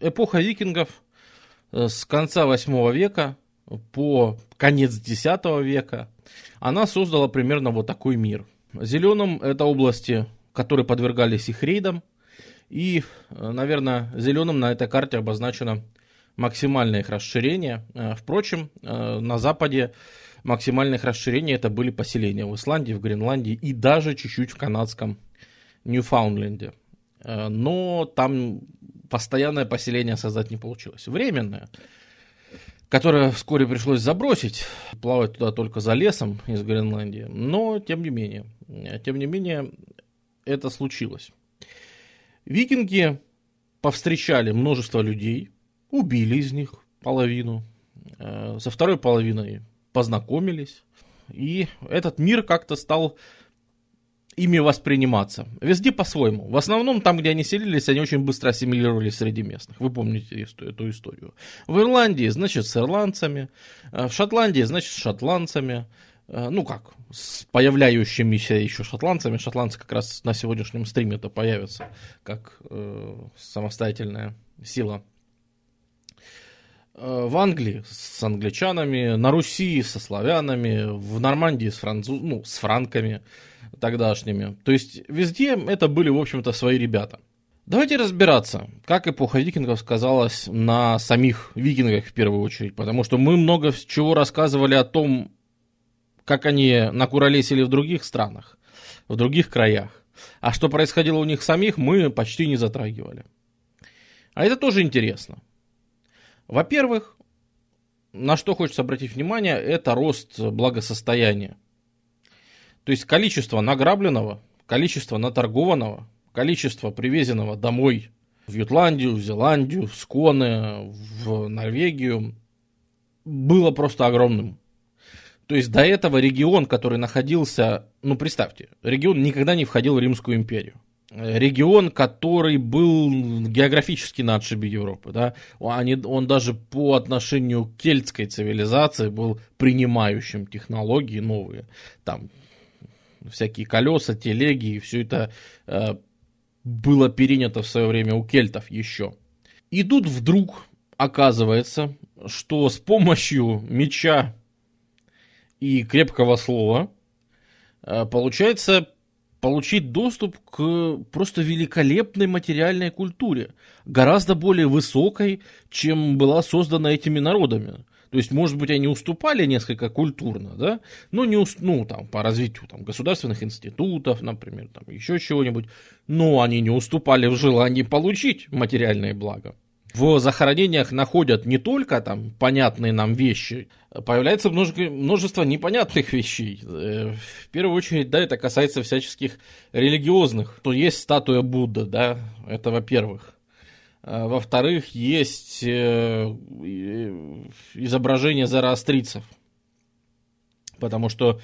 эпоха викингов э, с конца 8 века по конец X века, она создала примерно вот такой мир. Зеленым это области, которые подвергались их рейдам, и, э, наверное, зеленым на этой карте обозначено максимальное их расширение. Э, впрочем, на Западе максимальных расширений это были поселения в Исландии, в Гренландии и даже чуть-чуть в канадском Ньюфаундленде. Но там постоянное поселение создать не получилось. Временное, которое вскоре пришлось забросить, плавать туда только за лесом из Гренландии. Но, тем не менее, тем не менее, это случилось. Викинги повстречали множество людей, убили из них половину, э, со второй половиной познакомились, и этот мир как-то стал ими восприниматься. Везде по-своему. В основном там, где они селились, они очень быстро ассимилировались среди местных. Вы помните эту историю. В Ирландии, значит, с ирландцами. Э, в Шотландии, значит, с шотландцами. Э, ну как, с появляющимися еще шотландцами. Шотландцы как раз на сегодняшнем стриме это появятся как э, самостоятельная сила. Э, в Англии с англичанами, на Руси со славянами, в Нормандии с, француз... ну, с франками тогдашними. То есть везде это были, в общем-то, свои ребята. Давайте разбираться, как эпоха викингов сказалась на самих викингах в первую очередь, потому что мы много чего рассказывали о том, как они накуролесили в других странах, в других краях. А что происходило у них самих, мы почти не затрагивали. А это тоже интересно. Во-первых, на что хочется обратить внимание, это рост благосостояния. То есть количество награбленного, количество наторгованного, количество привезенного домой в Ютландию, в Зеландию, в Сконы, в Норвегию было просто огромным. То есть до этого регион, который находился, ну представьте, регион никогда не входил в Римскую империю. Регион, который был географически на отшибе Европы, да, Они, он даже по отношению к кельтской цивилизации был принимающим технологии новые, там всякие колеса, телеги, и все это э, было перенято в свое время у кельтов еще. И тут вдруг оказывается, что с помощью меча и крепкого слова, э, получается получить доступ к просто великолепной материальной культуре, гораздо более высокой, чем была создана этими народами. То есть, может быть, они уступали несколько культурно, да, но не уст... ну, там, по развитию там, государственных институтов, например, там, еще чего-нибудь, но они не уступали в желании получить материальные блага в захоронениях находят не только там понятные нам вещи, появляется множество непонятных вещей. Э, в первую очередь, да, это касается всяческих религиозных. То есть статуя Будды, да, это во-первых. А, во-вторых, есть э, изображение зороастрийцев. Потому что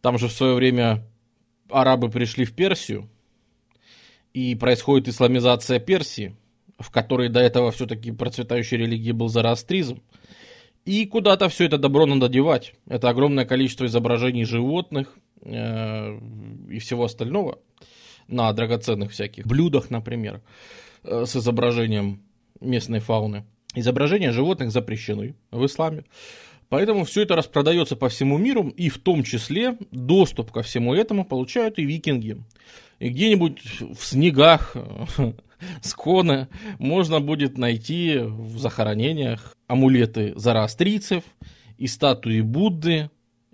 там же в свое время арабы пришли в Персию, и происходит исламизация Персии в которой до этого все-таки процветающей религией был зороастризм. И куда-то все это добро надо девать. Это огромное количество изображений животных э, и всего остального на драгоценных всяких блюдах, например, э, с изображением местной фауны. Изображения животных запрещены в исламе. Поэтому все это распродается по всему миру, и в том числе доступ ко всему этому получают и викинги. И где-нибудь в снегах Скона можно будет найти в захоронениях амулеты зороастрийцев и статуи Будды,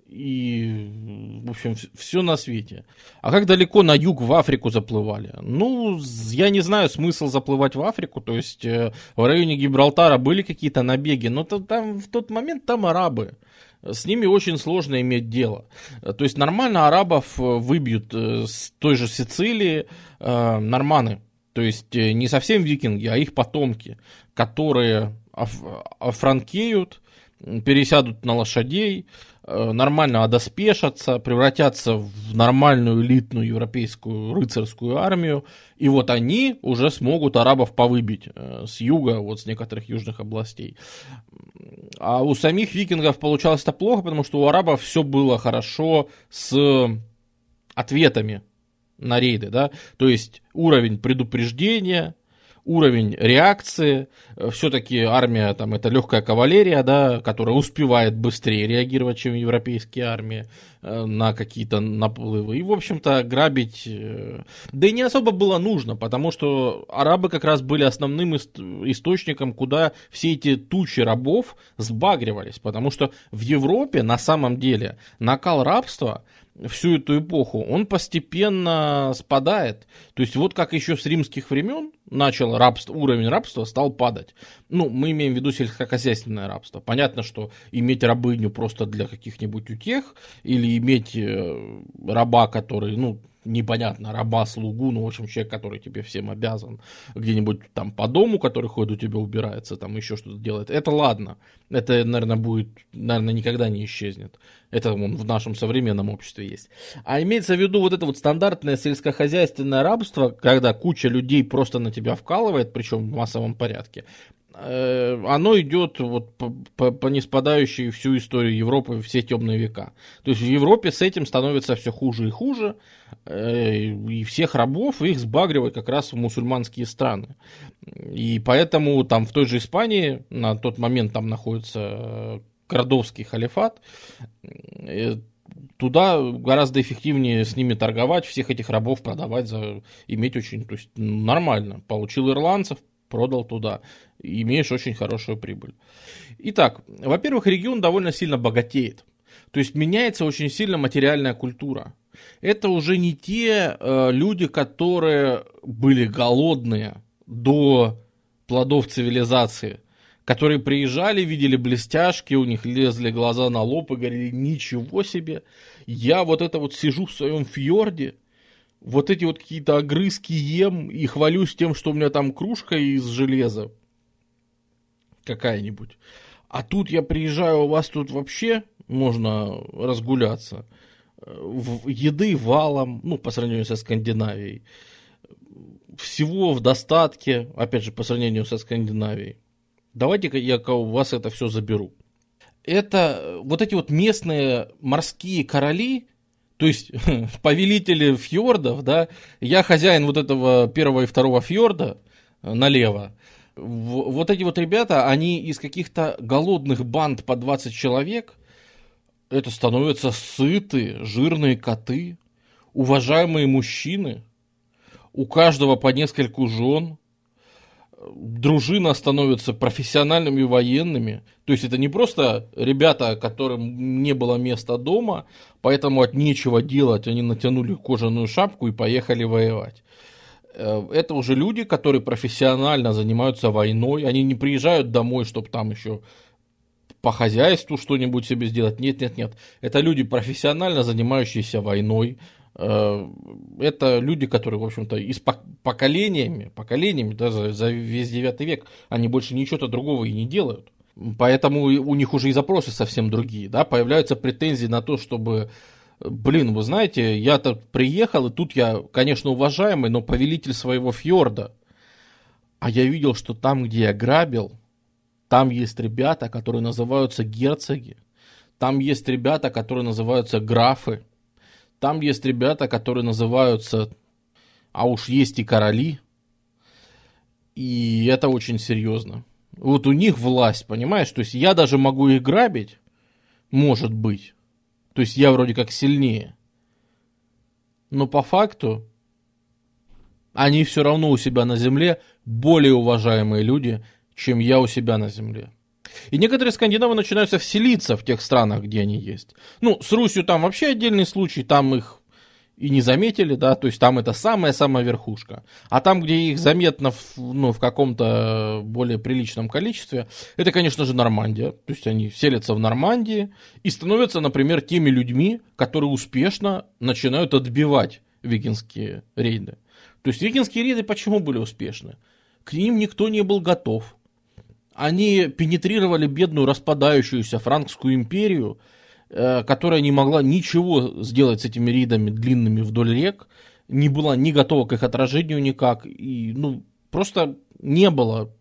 и, в общем, все на свете. А как далеко на юг в Африку заплывали? Ну, я не знаю смысл заплывать в Африку, то есть э, в районе Гибралтара были какие-то набеги, но там в тот момент там арабы. С ними очень сложно иметь дело. То есть нормально арабов выбьют э, с той же Сицилии э, норманы. То есть э, не совсем викинги, а их потомки, которые офранкеют, пересядут на лошадей, э, нормально одоспешатся, превратятся в нормальную элитную европейскую рыцарскую армию, и вот они уже смогут арабов повыбить э, с юга, вот с некоторых южных областей. А у самих викингов получалось это плохо, потому что у арабов все было хорошо с ответами на рейды, да, то есть уровень предупреждения, уровень реакции. Все-таки армия там это легкая кавалерия, да, которая успевает быстрее реагировать, чем европейские армии э, на какие-то наплывы. И, в общем-то, грабить... Э, да и не особо было нужно, потому что арабы как раз были основным источником, куда все эти тучи рабов сбагривались. Потому что в Европе на самом деле накал рабства всю эту эпоху, он постепенно спадает. То есть вот как еще с римских времен начал рабство, уровень рабства стал падать. Ну, мы имеем в виду сельскохозяйственное рабство. Понятно, что иметь рабыню просто для каких-нибудь утех или иметь э, раба, который, ну, непонятно, раба, слугу, ну, в общем, человек, который тебе всем обязан, где-нибудь там по дому, который ходит у тебя убирается, там еще что-то делает, это ладно. Это, наверное, будет, наверное, никогда не исчезнет. Это он в нашем современном обществе есть. А имеется в виду вот это вот стандартное сельскохозяйственное рабство, когда куча людей просто на тебя вкалывает, причем в массовом порядке. Э, оно идет вот по, по, по неспадающей всю историю Европы все темные века. То есть в Европе с этим становится все хуже и хуже, э, и всех рабов их сбагривают как раз в мусульманские страны. И поэтому там в той же Испании на тот момент там находится Кордовский халифат, э, туда гораздо эффективнее с ними торговать, всех этих рабов продавать, за, иметь очень, то есть нормально. Получил ирландцев, продал туда, имеешь очень хорошую прибыль. Итак, во-первых, регион довольно сильно богатеет. То есть меняется очень сильно материальная культура. Это уже не те э, люди, которые были голодные до плодов цивилизации, которые приезжали, видели блестяшки, у них лезли глаза на лоб и говорили, ничего себе, я вот это вот сижу в своем фьорде, вот эти вот какие-то огрызки ем и хвалюсь тем, что у меня там кружка из железа какая-нибудь. А тут я приезжаю, у вас тут вообще можно разгуляться. Еды валом, ну, по сравнению со Скандинавией. Всего в достатке, опять же, по сравнению со Скандинавией. Давайте-ка я у вас это все заберу. Это вот эти вот местные морские короли, то есть повелители фьордов, да, я хозяин вот этого первого и второго фьорда э, налево, вот эти вот ребята, они из каких-то голодных банд по 20 человек, это становятся сытые, жирные коты, уважаемые мужчины, у каждого по нескольку жен, дружина становится профессиональными военными. То есть это не просто ребята, которым не было места дома, поэтому от нечего делать они натянули кожаную шапку и поехали воевать. Э, это уже люди, которые профессионально занимаются войной. Они не приезжают домой, чтобы там еще по хозяйству что-нибудь себе сделать. Нет, нет, нет. Это люди профессионально занимающиеся войной. Э, это люди, которые, в общем-то, из поколениями, поколениями, да, за, за весь 9 век, они больше ничего-то другого и не делают. Поэтому у них уже и запросы совсем другие, да, появляются претензии на то, чтобы, блин, вы знаете, я-то приехал, и тут я, конечно, уважаемый, но повелитель своего фьорда, а я видел, что там, где я грабил, там есть ребята, которые называются герцоги, там есть ребята, которые называются графы, там есть ребята, которые называются, а уж есть и короли. И это очень серьезно. Вот у них власть, понимаешь? То есть я даже могу их грабить, может быть. То есть я вроде как сильнее. Но по факту они все равно у себя на земле более уважаемые люди, чем я у себя на земле. И некоторые скандинавы начинаются вселиться в тех странах, где они есть. Ну, с Русью там вообще отдельный случай, там их и не заметили, да, то есть там это самая-самая верхушка. А там, где их заметно в, ну, в каком-то более приличном количестве, это, конечно же, Нормандия. То есть они селятся в Нормандии и становятся, например, теми людьми, которые успешно начинают отбивать викинские рейды. То есть викинские рейды почему были успешны? К ним никто не был готов они пенетрировали бедную распадающуюся франкскую империю, э, которая не могла ничего сделать с этими рейдами длинными вдоль рек, не была не готова к их отражению никак, и ну, просто не было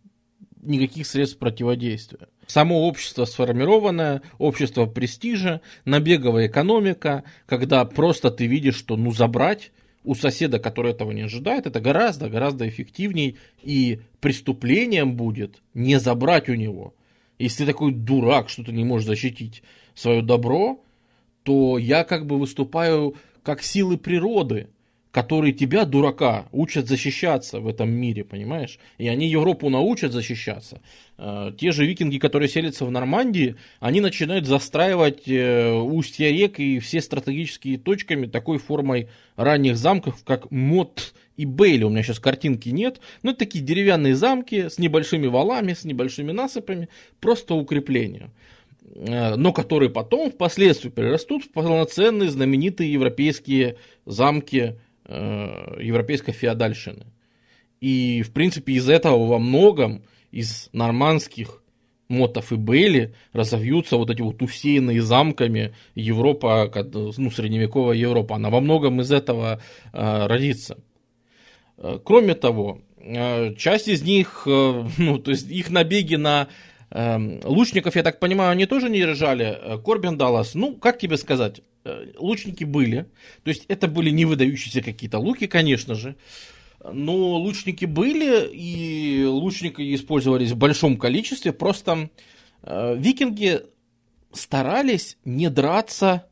никаких средств противодействия. Само общество сформированное, общество престижа, набеговая экономика, когда просто ты видишь, что ну забрать у соседа, который этого не ожидает, это гораздо-гораздо эффективней, и преступлением будет не забрать у него. Если ты такой дурак, что ты не можешь защитить свое добро, то я как бы выступаю как силы природы, которые тебя, дурака, учат защищаться в этом мире, понимаешь? И они Европу научат защищаться. Э, те же викинги, которые селятся в Нормандии, они начинают застраивать э, устья рек и все стратегические точками такой формой ранних замков, как Мот и Бейли. У меня сейчас картинки нет. Но это такие деревянные замки с небольшими валами, с небольшими насыпами. Просто укрепления э, но которые потом впоследствии перерастут в полноценные знаменитые европейские замки э, европейской феодальщины. И, в принципе, из этого во многом, из нормандских мотов и Бейли разовьются вот эти вот усеянные замками Европа, ну, средневековая Европа. Она во многом из этого э, родится. Э, кроме того, э, часть из них, э, ну, то есть их набеги на э, лучников, я так понимаю, они тоже не держали. Э, Корбин Даллас, ну, как тебе сказать, лучники были. То есть это были не выдающиеся какие-то луки, конечно же. Но лучники были, и лучники использовались в большом количестве. Просто э, викинги старались не драться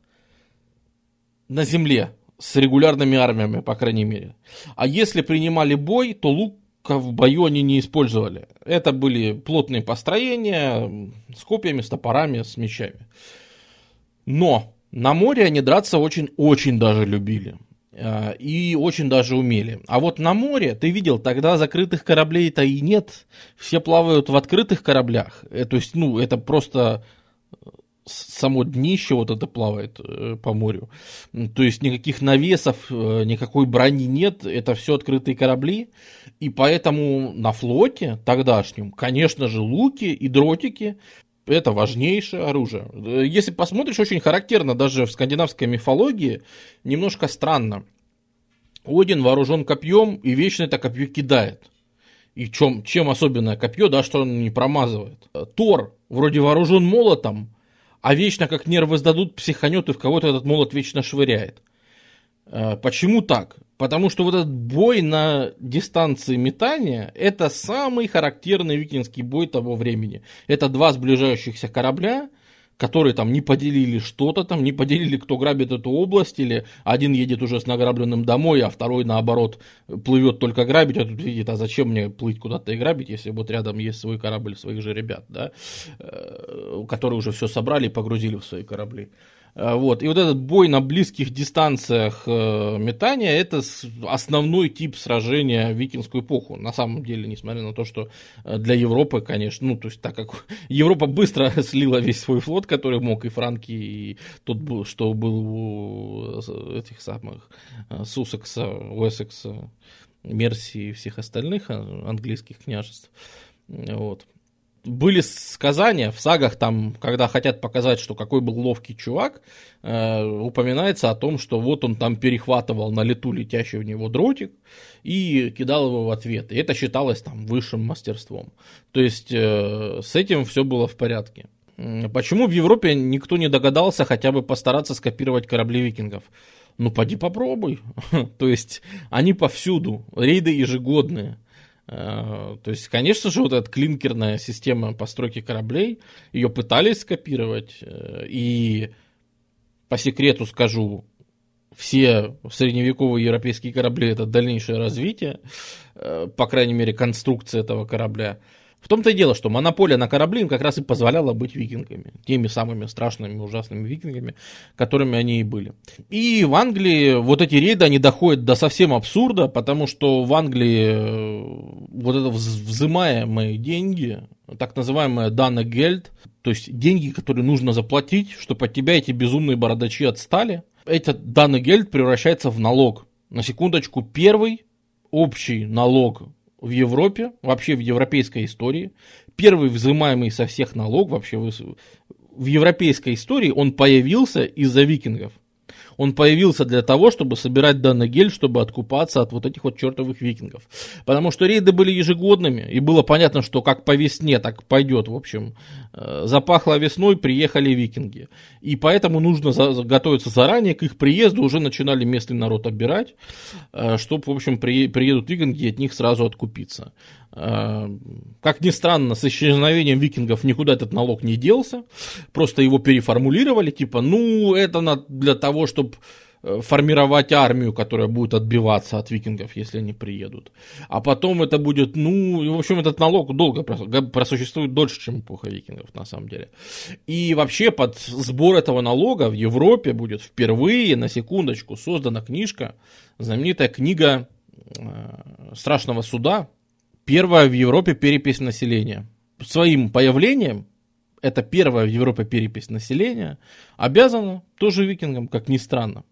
на земле с регулярными армиями, по крайней мере. А если принимали бой, то лук в бою они не использовали. Это были плотные построения с копьями, с топорами, с мечами. Но на море они драться очень-очень даже любили. Э, и очень даже умели. А вот на море, ты видел, тогда закрытых кораблей-то и нет. Все плавают в открытых кораблях. Э, то есть, ну, это просто э, само днище вот это плавает по морю. То есть никаких навесов, никакой брони нет, это все открытые корабли. И поэтому на флоте тогдашнем, конечно же, луки и дротики это важнейшее оружие. Если посмотришь, очень характерно даже в скандинавской мифологии, немножко странно. Один вооружен копьем и вечно это копье кидает. И чем, чем особенное копье, да, что он не промазывает. Тор вроде вооружен молотом, а вечно как нервы сдадут, психанет и в кого-то этот молот вечно швыряет. Э, почему так? Потому что вот этот бой на дистанции метания, это самый характерный викингский бой того времени. Это два сближающихся корабля, которые там не поделили что-то там, не поделили, кто грабит эту область, или один едет уже с награбленным домой, а второй, наоборот, плывет только грабить, а тут видит, а зачем мне плыть куда-то и грабить, если вот рядом есть свой корабль своих же ребят, да, э, которые уже все собрали и погрузили в свои корабли. Э, вот. И вот этот бой на близких дистанциях э, метания, это основной тип сражения в викингскую эпоху. На самом деле, несмотря на то, что э, для Европы, конечно, ну, то есть, так как Европа быстро слила весь свой флот, который мог, и Франки, и тот, что был у этих самых Сусекса, Уэссекса, Мерсии и всех остальных английских княжеств. Вот были сказания в сагах, там, когда хотят показать, что какой был ловкий чувак, э, упоминается о том, что вот он там перехватывал на лету летящий в него дротик и кидал его в ответ. И это считалось там высшим мастерством. То есть э, с этим все было в порядке. Почему в Европе никто не догадался хотя бы постараться скопировать корабли викингов? Ну, поди попробуй. То есть они повсюду, рейды ежегодные. Э, то есть, конечно же, вот эта клинкерная система постройки кораблей, ее пытались скопировать, э, и по секрету скажу, все средневековые европейские корабли это дальнейшее развитие, э, по крайней мере, конструкция этого корабля. В том-то и дело, что монополия на корабли им как раз и позволяла быть викингами. Теми самыми страшными, ужасными викингами, которыми они и были. И в Англии вот эти рейды, они доходят до совсем абсурда, потому что в Англии э, вот это взимаемые деньги, так называемая дана гельд, то есть деньги, которые нужно заплатить, чтобы от тебя эти безумные бородачи отстали, этот дана гельд превращается в налог. На секундочку, первый общий налог в Европе, вообще в европейской истории. Первый взимаемый со всех налог вообще в, в европейской истории, он появился из-за викингов. Он появился для того, чтобы собирать данный гель, чтобы откупаться от вот этих вот чертовых викингов. Потому что рейды были ежегодными, и было понятно, что как по весне, так пойдет, в общем. Э, запахло весной, приехали викинги. И поэтому нужно готовиться заранее, к их приезду уже начинали местный народ обирать, э, чтобы, в общем, при, приедут викинги и от них сразу откупиться. Э, как ни странно, с исчезновением викингов никуда этот налог не делся, просто его переформулировали, типа, ну, это для того, чтобы э, формировать армию, которая будет отбиваться от викингов, если они приедут. А потом это будет, ну, в общем, этот налог долго просуществует дольше, чем эпоха викингов, на самом деле. И вообще под сбор этого налога в Европе будет впервые, на секундочку, создана книжка, знаменитая книга э, страшного суда, первая в Европе перепись населения. Своим появлением, это первая в Европе перепись населения, обязана тоже викингам, как ни странно.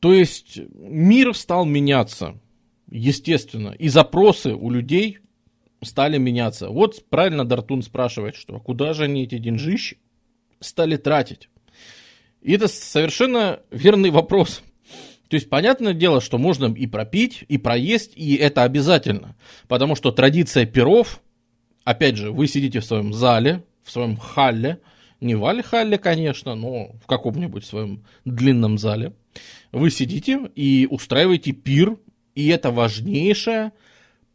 То есть мир стал меняться, естественно, и запросы у людей стали меняться. Вот правильно Дартун спрашивает, что куда же они эти деньжищи стали тратить? И это совершенно верный вопрос. То есть, понятное дело, что можно и пропить, и проесть, и это обязательно. Потому что традиция перов, опять же, вы сидите в своем зале, в своем халле, не в халле, конечно, но в каком-нибудь своем длинном зале. Вы сидите и устраиваете пир, и это важнейшая,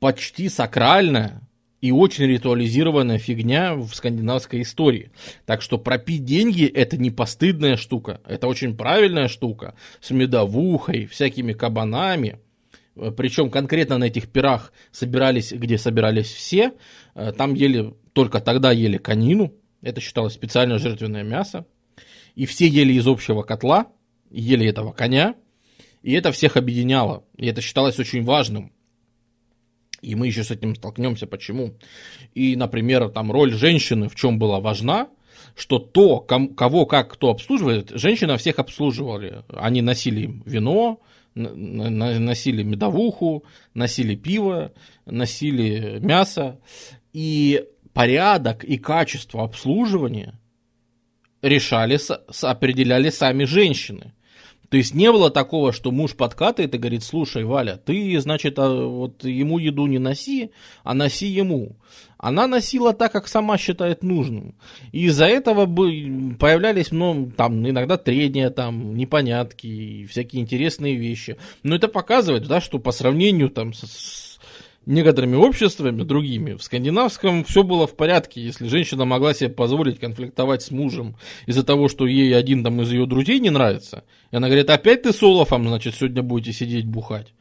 почти сакральная и очень ритуализированная фигня в скандинавской истории. Так что пропить деньги это не постыдная штука, это очень правильная штука, с медовухой, всякими кабанами. Причем конкретно на этих пирах собирались, где собирались все, э, там ели, только тогда ели конину, это считалось специальное жертвенное мясо, и все ели из общего котла, ели этого коня, и это всех объединяло, и это считалось очень важным. И мы еще с этим столкнемся. Почему? И, например, там роль женщины в чем была важна, что то, кого как кто обслуживает, женщина всех обслуживали. Они носили вино, носили медовуху, носили пиво, носили мясо. И порядок и качество обслуживания решали, определяли сами женщины. То есть не было такого, что муж подкатывает и говорит, слушай, Валя, ты, значит, а, вот ему еду не носи, а носи ему. Она носила так, как сама считает нужным. И из-за этого появлялись, ну, там, иногда трения, там, непонятки, всякие интересные вещи. Но это показывает, да, что по сравнению там с, некоторыми обществами другими, в скандинавском все было в порядке, если женщина могла себе позволить конфликтовать с мужем из-за того, что ей один там из ее друзей не нравится, и она говорит, опять ты с Олафом, значит, сегодня будете сидеть бухать.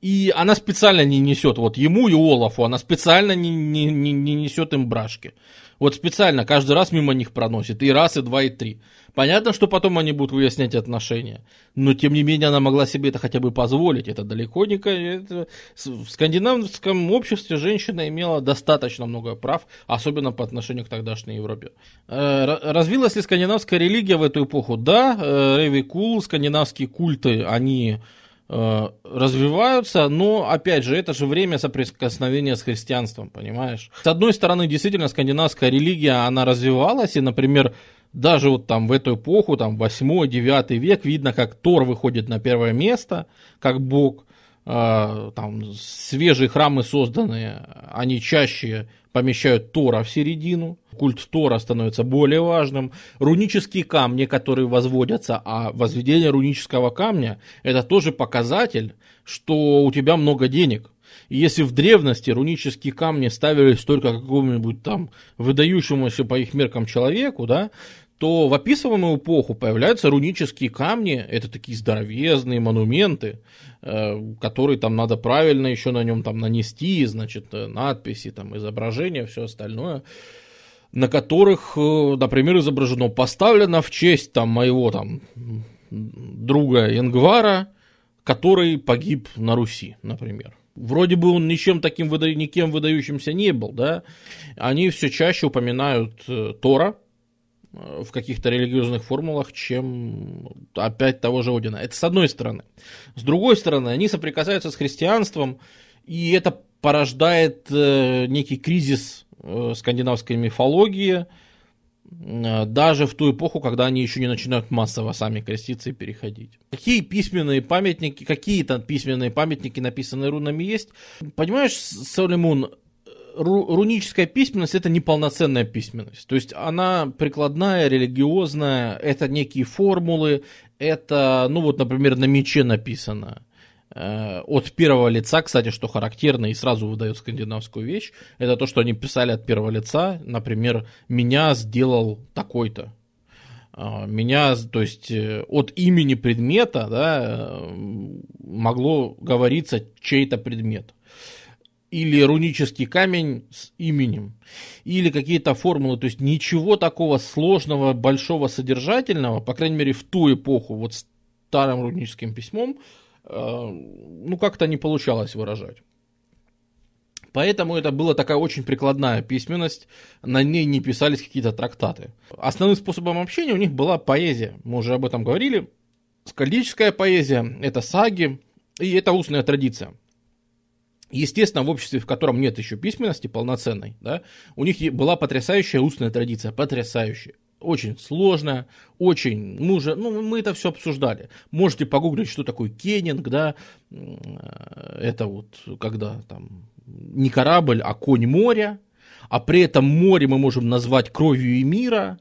И она специально не несет, вот ему и Олафу, она специально не, не, не, не несет им брашки. Вот специально каждый раз мимо них проносит, и раз, и два, и три. Понятно, что потом они будут выяснять отношения, но тем не менее она могла себе это хотя бы позволить. Это далеко не... Это... В скандинавском обществе женщина имела достаточно много прав, особенно по отношению к тогдашней Европе. Э, развилась ли скандинавская религия в эту эпоху? Да, Рэви Кул, скандинавские культы, они Э, развиваются, но, опять же, это же время соприкосновения с христианством, понимаешь? С одной стороны, действительно, скандинавская религия, она развивалась, и, например, даже вот там в эту эпоху, там 8-9 век, видно, как Тор выходит на первое место, как бог, э, там свежие храмы созданные, они чаще помещают Тора в середину, культ Тора становится более важным. Рунические камни, которые возводятся, а возведение рунического камня – это тоже показатель, что у тебя много денег. И если в древности рунические камни ставились только какому-нибудь там выдающемуся по их меркам человеку, да, то в описываемую эпоху появляются рунические камни, это такие здоровезные монументы, э, которые там надо правильно еще на нем там нанести, значит, э, надписи, там, изображения, все остальное, на которых, э, например, изображено поставлено в честь там моего там друга Ингвара, который погиб на Руси, например. Вроде бы он ничем таким выда... никем выдающимся не был, да. Они все чаще упоминают Тора, Э, в каких-то религиозных формулах, чем опять того же Одина. Это с одной стороны. С другой стороны, они соприкасаются с христианством, и это порождает э, некий кризис э, скандинавской мифологии, даже в ту эпоху, когда они еще не начинают массово сами креститься и переходить. Какие письменные памятники, какие-то письменные памятники, написанные рунами, есть? Понимаешь, Солимун, руническая письменность это неполноценная письменность. То есть она прикладная, религиозная, это некие формулы, это, ну вот, например, на мече написано. Э, от первого лица, кстати, что характерно и сразу выдает скандинавскую вещь, это то, что они писали от первого лица. Например, меня сделал такой-то. Э, меня, то есть э, от имени предмета да, могло говориться чей-то предмет или рунический камень с именем, или какие-то формулы, то есть ничего такого сложного, большого, содержательного, по крайней мере в ту эпоху, вот старым руническим письмом, э, ну как-то не получалось выражать. Поэтому это была такая очень прикладная письменность, на ней не писались какие-то трактаты. Основным способом общения у них была поэзия, мы уже об этом говорили. Скальдическая поэзия, это саги, и это устная традиция. Естественно, в обществе, в котором нет еще письменности полноценной, да, у них была потрясающая устная традиция, потрясающая. Очень сложная, очень, мы уже, ну, мы это все обсуждали. Можете погуглить, что такое кеннинг, да, это вот, когда там не корабль, а конь моря, а при этом море мы можем назвать кровью и мира,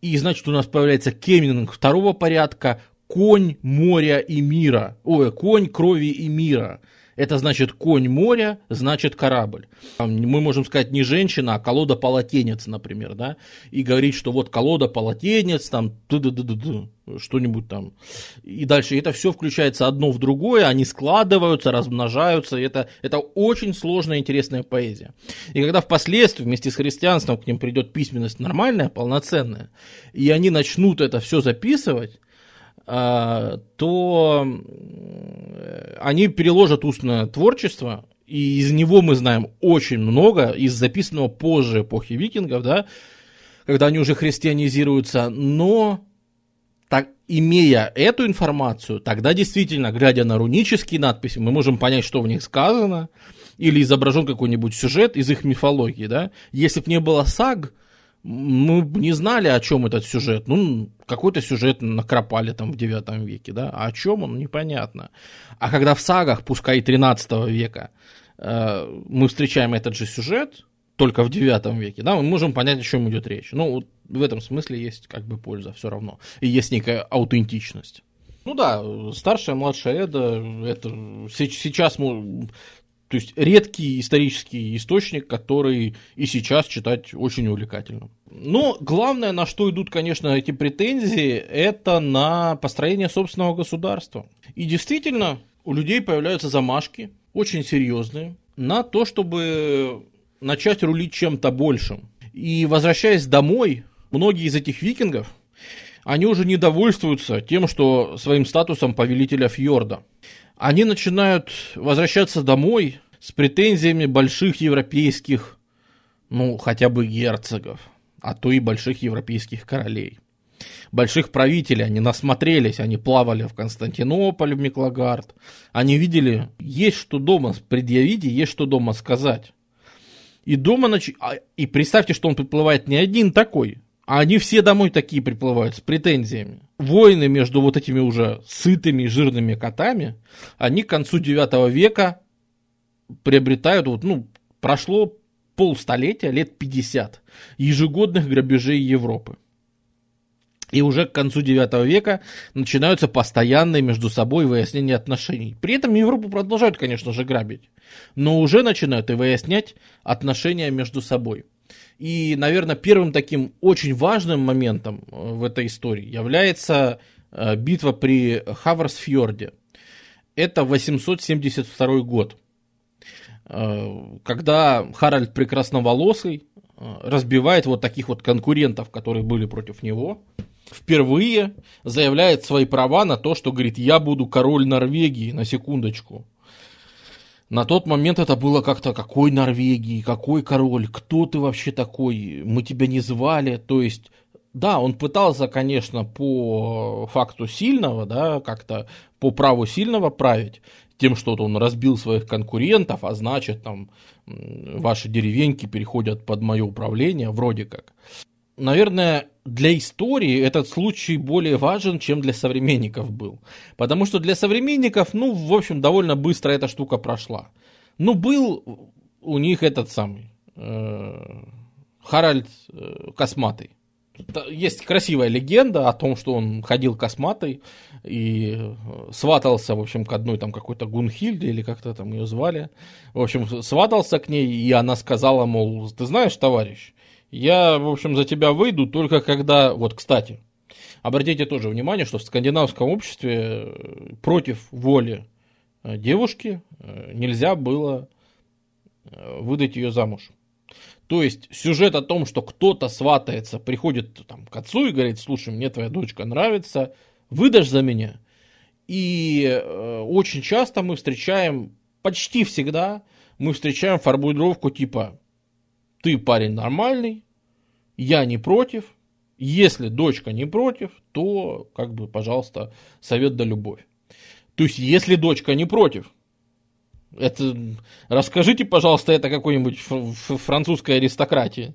и значит у нас появляется кеннинг второго порядка, конь моря и мира, ой, конь крови и мира – это значит конь моря, значит корабль. Мы можем сказать не женщина, а колода-полотенец, например, да, и говорить, что вот колода-полотенец, там, что-нибудь там. И дальше это все включается одно в другое, они складываются, размножаются, это, это очень сложная, интересная поэзия. И когда впоследствии вместе с христианством к ним придет письменность нормальная, полноценная, и они начнут это все записывать, то они переложат устное творчество, и из него мы знаем очень много, из записанного позже эпохи викингов, да, когда они уже христианизируются, но так, имея эту информацию, тогда действительно, глядя на рунические надписи, мы можем понять, что в них сказано, или изображен какой-нибудь сюжет из их мифологии, да. Если бы не было саг, мы не знали, о чем этот сюжет. Ну, какой-то сюжет накропали там в 9 веке, да, а о чем он, непонятно. А когда в сагах, пускай 13 века, э, мы встречаем этот же сюжет, только в 9 веке, да, мы можем понять, о чем идет речь. Ну, вот в этом смысле есть как бы польза все равно. И есть некая аутентичность. Ну да, старшая, младшая Эда, это сейчас то есть редкий исторический источник, который и сейчас читать очень увлекательно. Но главное, на что идут, конечно, эти претензии, это на построение собственного государства. И действительно, у людей появляются замашки, очень серьезные, на то, чтобы начать рулить чем-то большим. И возвращаясь домой, многие из этих викингов, они уже не довольствуются тем, что своим статусом повелителя фьорда они начинают возвращаться домой с претензиями больших европейских, ну, хотя бы герцогов, а то и больших европейских королей. Больших правителей, они насмотрелись, они плавали в Константинополь, в Миклагард. Они видели, есть что дома предъявить и есть что дома сказать. И дома, нач... А, и представьте, что он приплывает не один такой, а они все домой такие приплывают с претензиями. Войны между вот этими уже сытыми жирными котами, они к концу 9 века приобретают, вот, ну, прошло полстолетия, лет 50, ежегодных грабежей Европы. И уже к концу 9 века начинаются постоянные между собой выяснения отношений. При этом Европу продолжают, конечно же, грабить, но уже начинают и выяснять отношения между собой. И, наверное, первым таким очень важным моментом э, в этой истории является э, битва при Хаверсфьорде. Это 872 год, э, когда Харальд Прекрасноволосый разбивает вот таких вот конкурентов, которые были против него, впервые заявляет свои права на то, что говорит, я буду король Норвегии, на секундочку. На тот момент это было как-то, какой Норвегии, какой король, кто ты вообще такой, мы тебя не звали, то есть, да, он пытался, конечно, по факту сильного, да, как-то по праву сильного править, тем, что он разбил своих конкурентов, а значит, там, ваши деревеньки переходят под мое управление, вроде как. наверное, для истории этот случай более важен, чем для современников был. Потому что для современников, ну, в общем, довольно быстро эта штука прошла. Ну, был у них этот самый э, Харальд э, Косматый. Есть красивая легенда о том, что он ходил косматый и э, сватался, в общем, к одной там какой-то Гунхильде или как-то там ее звали. В общем, сватался к ней, и она сказала, мол, ты знаешь, товарищ, я, в общем, за тебя выйду только когда... Вот, кстати, обратите тоже внимание, что в скандинавском обществе э, против воли э, девушки нельзя было выдать ее замуж. То есть сюжет о том, что кто-то сватается, приходит там, к отцу и говорит, слушай, мне твоя дочка нравится, выдашь за меня. И э, очень часто мы встречаем, почти всегда, мы встречаем формулировку типа, ты парень нормальный, я не против, если дочка не против, то, как бы, пожалуйста, совет да любовь. То есть, если дочка не против, это, расскажите, пожалуйста, это какой-нибудь французской аристократии.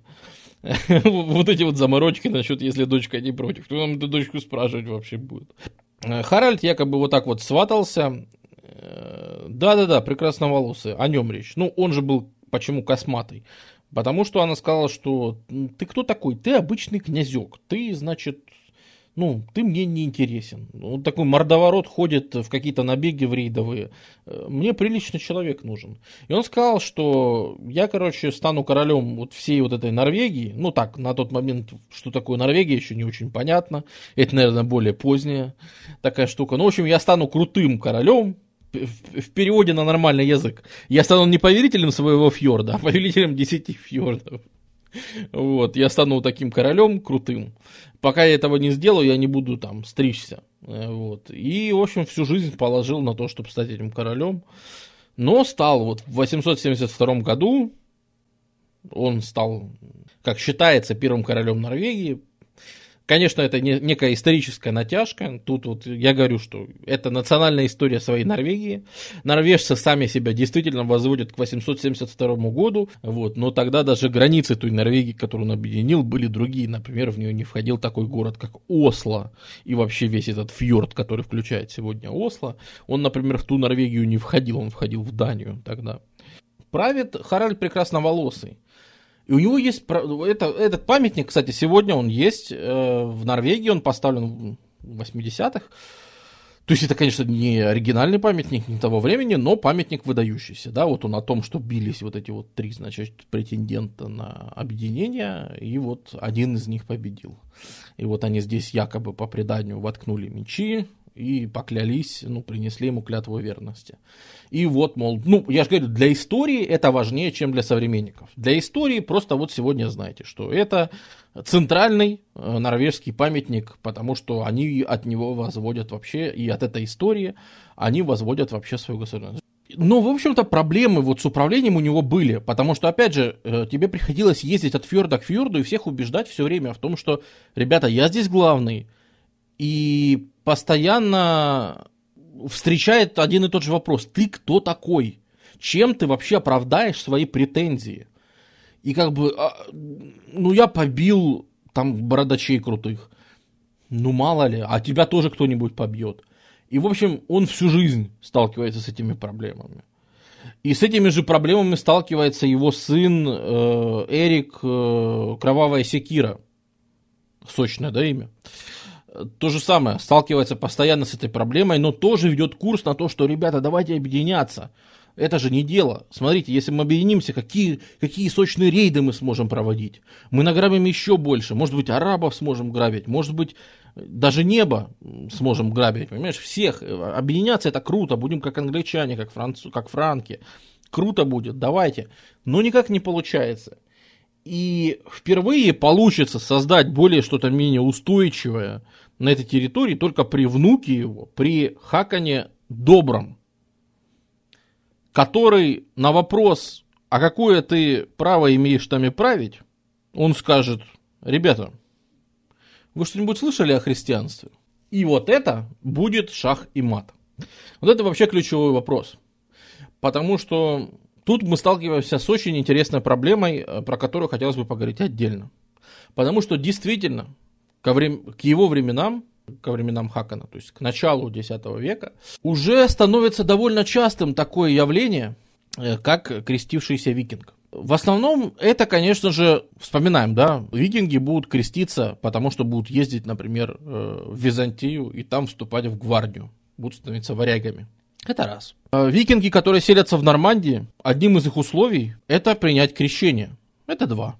Вот эти вот заморочки насчет, если дочка не против. Кто нам эту дочку спрашивать вообще будет? Харальд якобы вот так вот сватался. Э, да-да-да, прекрасноволосый, о нем речь. Ну, он же был почему косматый? Потому что она сказала, что ты кто такой? Ты обычный князек. Ты, значит, ну, ты мне не интересен. Вот такой мордоворот ходит в какие-то набеги в рейдовые. Э, мне приличный человек нужен. И он сказал, что я, короче, стану королем вот всей вот этой Норвегии. Ну, так, на тот момент, что такое Норвегия, еще не очень понятно. Это, наверное, более поздняя такая штука. Ну, в общем, я стану крутым королем, в переводе на нормальный язык. Я стану не повелителем своего фьорда, а повелителем десяти фьордов. Вот, я стану таким королем крутым. Пока я этого не сделаю, я не буду там стричься. Э, вот. И, в общем, всю жизнь положил на то, чтобы стать этим королем. Но стал вот в 872 году, он стал, как считается, первым королем Норвегии, Конечно, это не, некая историческая натяжка. Тут вот я говорю, что это национальная история своей Норвегии. Норвежцы сами себя действительно возводят к 872 году. Вот, но тогда даже границы той Норвегии, которую он объединил, были другие. Например, в нее не входил такой город, как Осло. И вообще весь этот фьорд, который включает сегодня Осло. Он, например, в ту Норвегию не входил, он входил в Данию тогда. Правит Харальд Прекрасноволосый. И у него есть это, этот памятник, кстати, сегодня он есть э, в Норвегии, он поставлен в 80-х. То есть это, конечно, не оригинальный памятник не того времени, но памятник выдающийся. Да? Вот он о том, что бились вот эти вот три, значит, претендента на объединение, и вот один из них победил. И вот они здесь якобы по преданию воткнули мечи, и поклялись, ну, принесли ему клятву верности. И вот, мол, ну, я же говорю, для истории это важнее, чем для современников. Для истории просто вот сегодня знаете, что это центральный э, норвежский памятник, потому что они от него возводят вообще, и от этой истории они возводят вообще свою государственность. Но, в общем-то, проблемы вот с управлением у него были, потому что, опять же, э, тебе приходилось ездить от фьорда к фьорду и всех убеждать все время в том, что, ребята, я здесь главный, и постоянно встречает один и тот же вопрос. Ты кто такой? Чем ты вообще оправдаешь свои претензии? И как бы, а, ну я побил там бородачей крутых. Ну мало ли, а тебя тоже кто-нибудь побьет. И в общем, он всю жизнь сталкивается с этими проблемами. И с этими же проблемами сталкивается его сын э, Эрик э, Кровавая Секира. Сочное, да, имя? То же самое, сталкивается постоянно с этой проблемой, но тоже ведет курс на то, что, ребята, давайте объединяться. Это же не дело. Смотрите, если мы объединимся, какие, какие сочные рейды мы сможем проводить. Мы награбим еще больше. Может быть, арабов сможем грабить. Может быть, даже небо сможем грабить. Понимаешь, всех. Объединяться это круто. Будем как англичане, как, францу, как франки. Круто будет, давайте. Но никак не получается. И впервые получится создать более что-то менее устойчивое, на этой территории только при внуке его, при Хакане Добром, который на вопрос, а какое ты право имеешь там и править, он скажет, ребята, вы что-нибудь слышали о христианстве? И вот это будет шах и мат. Вот это вообще ключевой вопрос. Потому что тут мы сталкиваемся с очень интересной проблемой, про которую хотелось бы поговорить отдельно. Потому что действительно, ко врем... к его временам, ко временам Хакана, то есть к началу X века, уже становится довольно частым такое явление, э, как крестившийся викинг. В основном это, конечно же, вспоминаем, да, викинги будут креститься, потому что будут ездить, например, э, в Византию и там вступать в гвардию, будут становиться варягами. Это раз. Э, викинги, которые селятся в Нормандии, одним из их условий это принять крещение. Это два.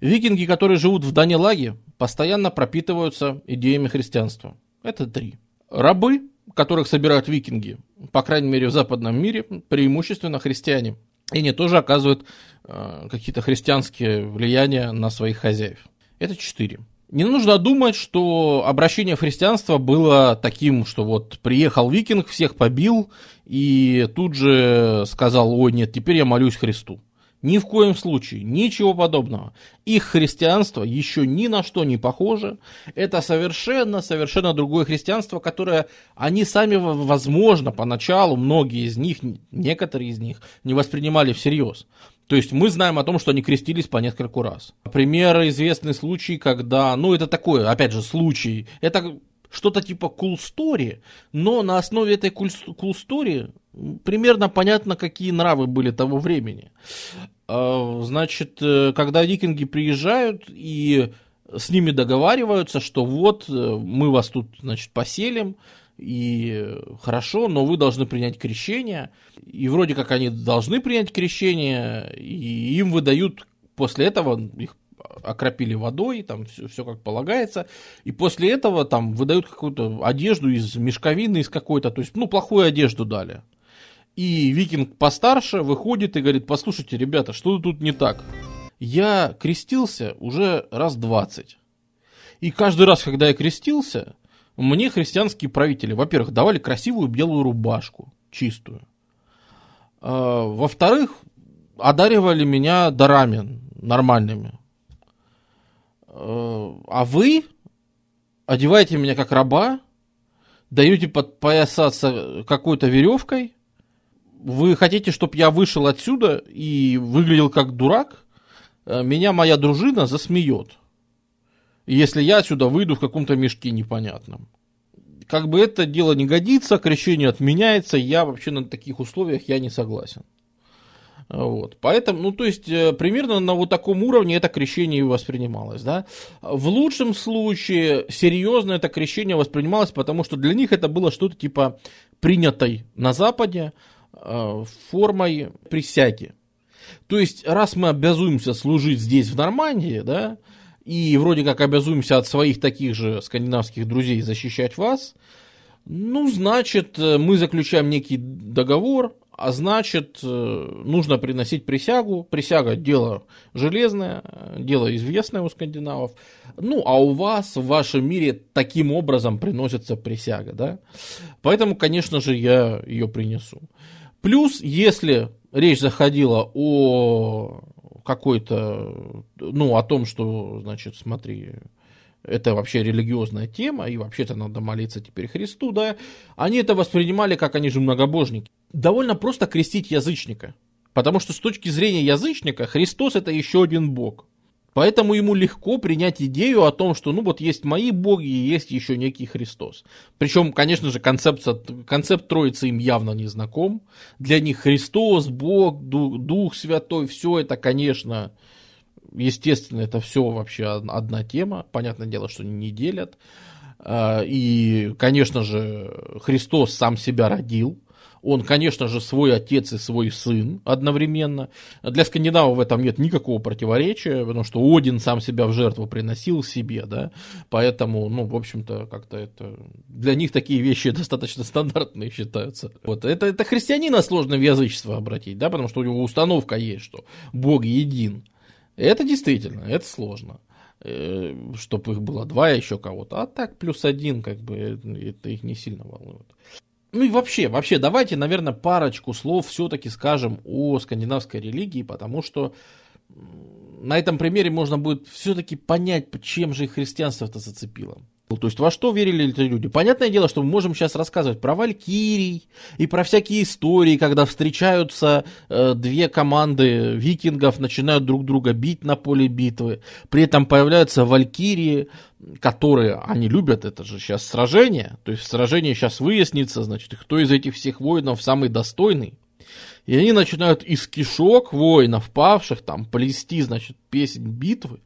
Викинги, которые живут в Данилаге, постоянно пропитываются идеями христианства. Это три. Рабы, которых собирают викинги, по крайней мере в западном мире, преимущественно христиане. И они тоже оказывают э, какие-то христианские влияния на своих хозяев. Это четыре. Не нужно думать, что обращение в христианство было таким, что вот приехал викинг, всех побил и тут же сказал, ой, нет, теперь я молюсь Христу. Ни в коем случае, ничего подобного. Их христианство еще ни на что не похоже. Это совершенно, совершенно другое христианство, которое они сами, возможно, поначалу, многие из них, некоторые из них, не воспринимали всерьез. То есть мы знаем о том, что они крестились по нескольку раз. Пример известный случай, когда, ну это такое, опять же, случай, это что-то типа cool но на основе этой cool, примерно понятно, какие нравы были того времени. А, значит, э, когда викинги приезжают и с ними договариваются, что вот э, мы вас тут, значит, поселим, и хорошо, но вы должны принять крещение. И вроде как они должны принять крещение, и им выдают после этого, их окропили водой, там все, все как полагается, и после этого там выдают какую-то одежду из мешковины, из какой-то, то есть, ну, плохую одежду дали. И викинг постарше выходит и говорит, послушайте, ребята, что тут не так? Я крестился уже раз двадцать. И каждый раз, когда я крестился, мне христианские правители, во-первых, давали красивую белую рубашку, чистую. А, во-вторых, одаривали меня дарами нормальными. А, а вы одеваете меня как раба, даете подпоясаться какой-то веревкой, вы хотите, чтобы я вышел отсюда и выглядел как дурак? Э, меня моя дружина засмеет. Если я отсюда выйду в каком-то мешке непонятном. Как бы это дело не годится, крещение отменяется, я вообще на таких условиях я не согласен. Вот. Поэтому, ну, то есть, э, примерно на вот таком уровне это крещение и воспринималось, да. В лучшем случае серьезно это крещение воспринималось, потому что для них это было что-то типа принятой на Западе, формой присяги. То есть, раз мы обязуемся служить здесь, в Нормандии, да, и вроде как обязуемся от своих таких же скандинавских друзей защищать вас, ну, значит, э, мы заключаем некий договор, а значит, э, нужно приносить присягу. Присяга – дело железное, дело известное у скандинавов. Ну, а у вас, в вашем мире, таким образом приносится присяга, да? Поэтому, конечно же, я ее принесу. Плюс, если речь заходила о какой-то, ну, о том, что, значит, смотри, это вообще религиозная тема, и вообще-то надо молиться теперь Христу, да, они это воспринимали, как они же многобожники. Довольно просто крестить язычника, потому что с точки зрения язычника Христос это еще один бог. Поэтому ему легко принять идею о том, что ну вот есть мои боги и есть еще некий Христос. Причем, конечно же, концепция, концепт Троицы им явно не знаком. Для них Христос, Бог, Дух, Дух Святой, все это, конечно, естественно, это все вообще одна тема. Понятное дело, что не делят. А, и, конечно же, Христос сам себя родил. Он, конечно же, свой отец и свой сын одновременно. Для скандинавов в этом нет никакого противоречия, потому что Один сам себя в жертву приносил себе, да, поэтому, ну, в общем-то, как-то это... Для них такие вещи достаточно стандартные считаются. Вот, это, это христианина сложно в язычество обратить, да, потому что у него установка есть, что Бог един. Это действительно, это сложно э, чтобы их было два еще кого-то, а так плюс один, как бы, это их не сильно волнует. Ну и вообще, вообще, давайте, наверное, парочку слов все-таки скажем о скандинавской религии, потому что на этом примере можно будет все-таки понять, чем же христианство-то зацепило. То есть во что верили эти люди? Понятное дело, что мы можем сейчас рассказывать про валькирий и про всякие истории, когда встречаются э, две команды викингов, начинают друг друга бить на поле битвы. При этом появляются валькирии, которые они любят, это же сейчас сражение. То есть в сражении сейчас выяснится, значит, кто из этих всех воинов самый достойный. И они начинают из кишок воинов, павших, там, плести, значит, песнь битвы,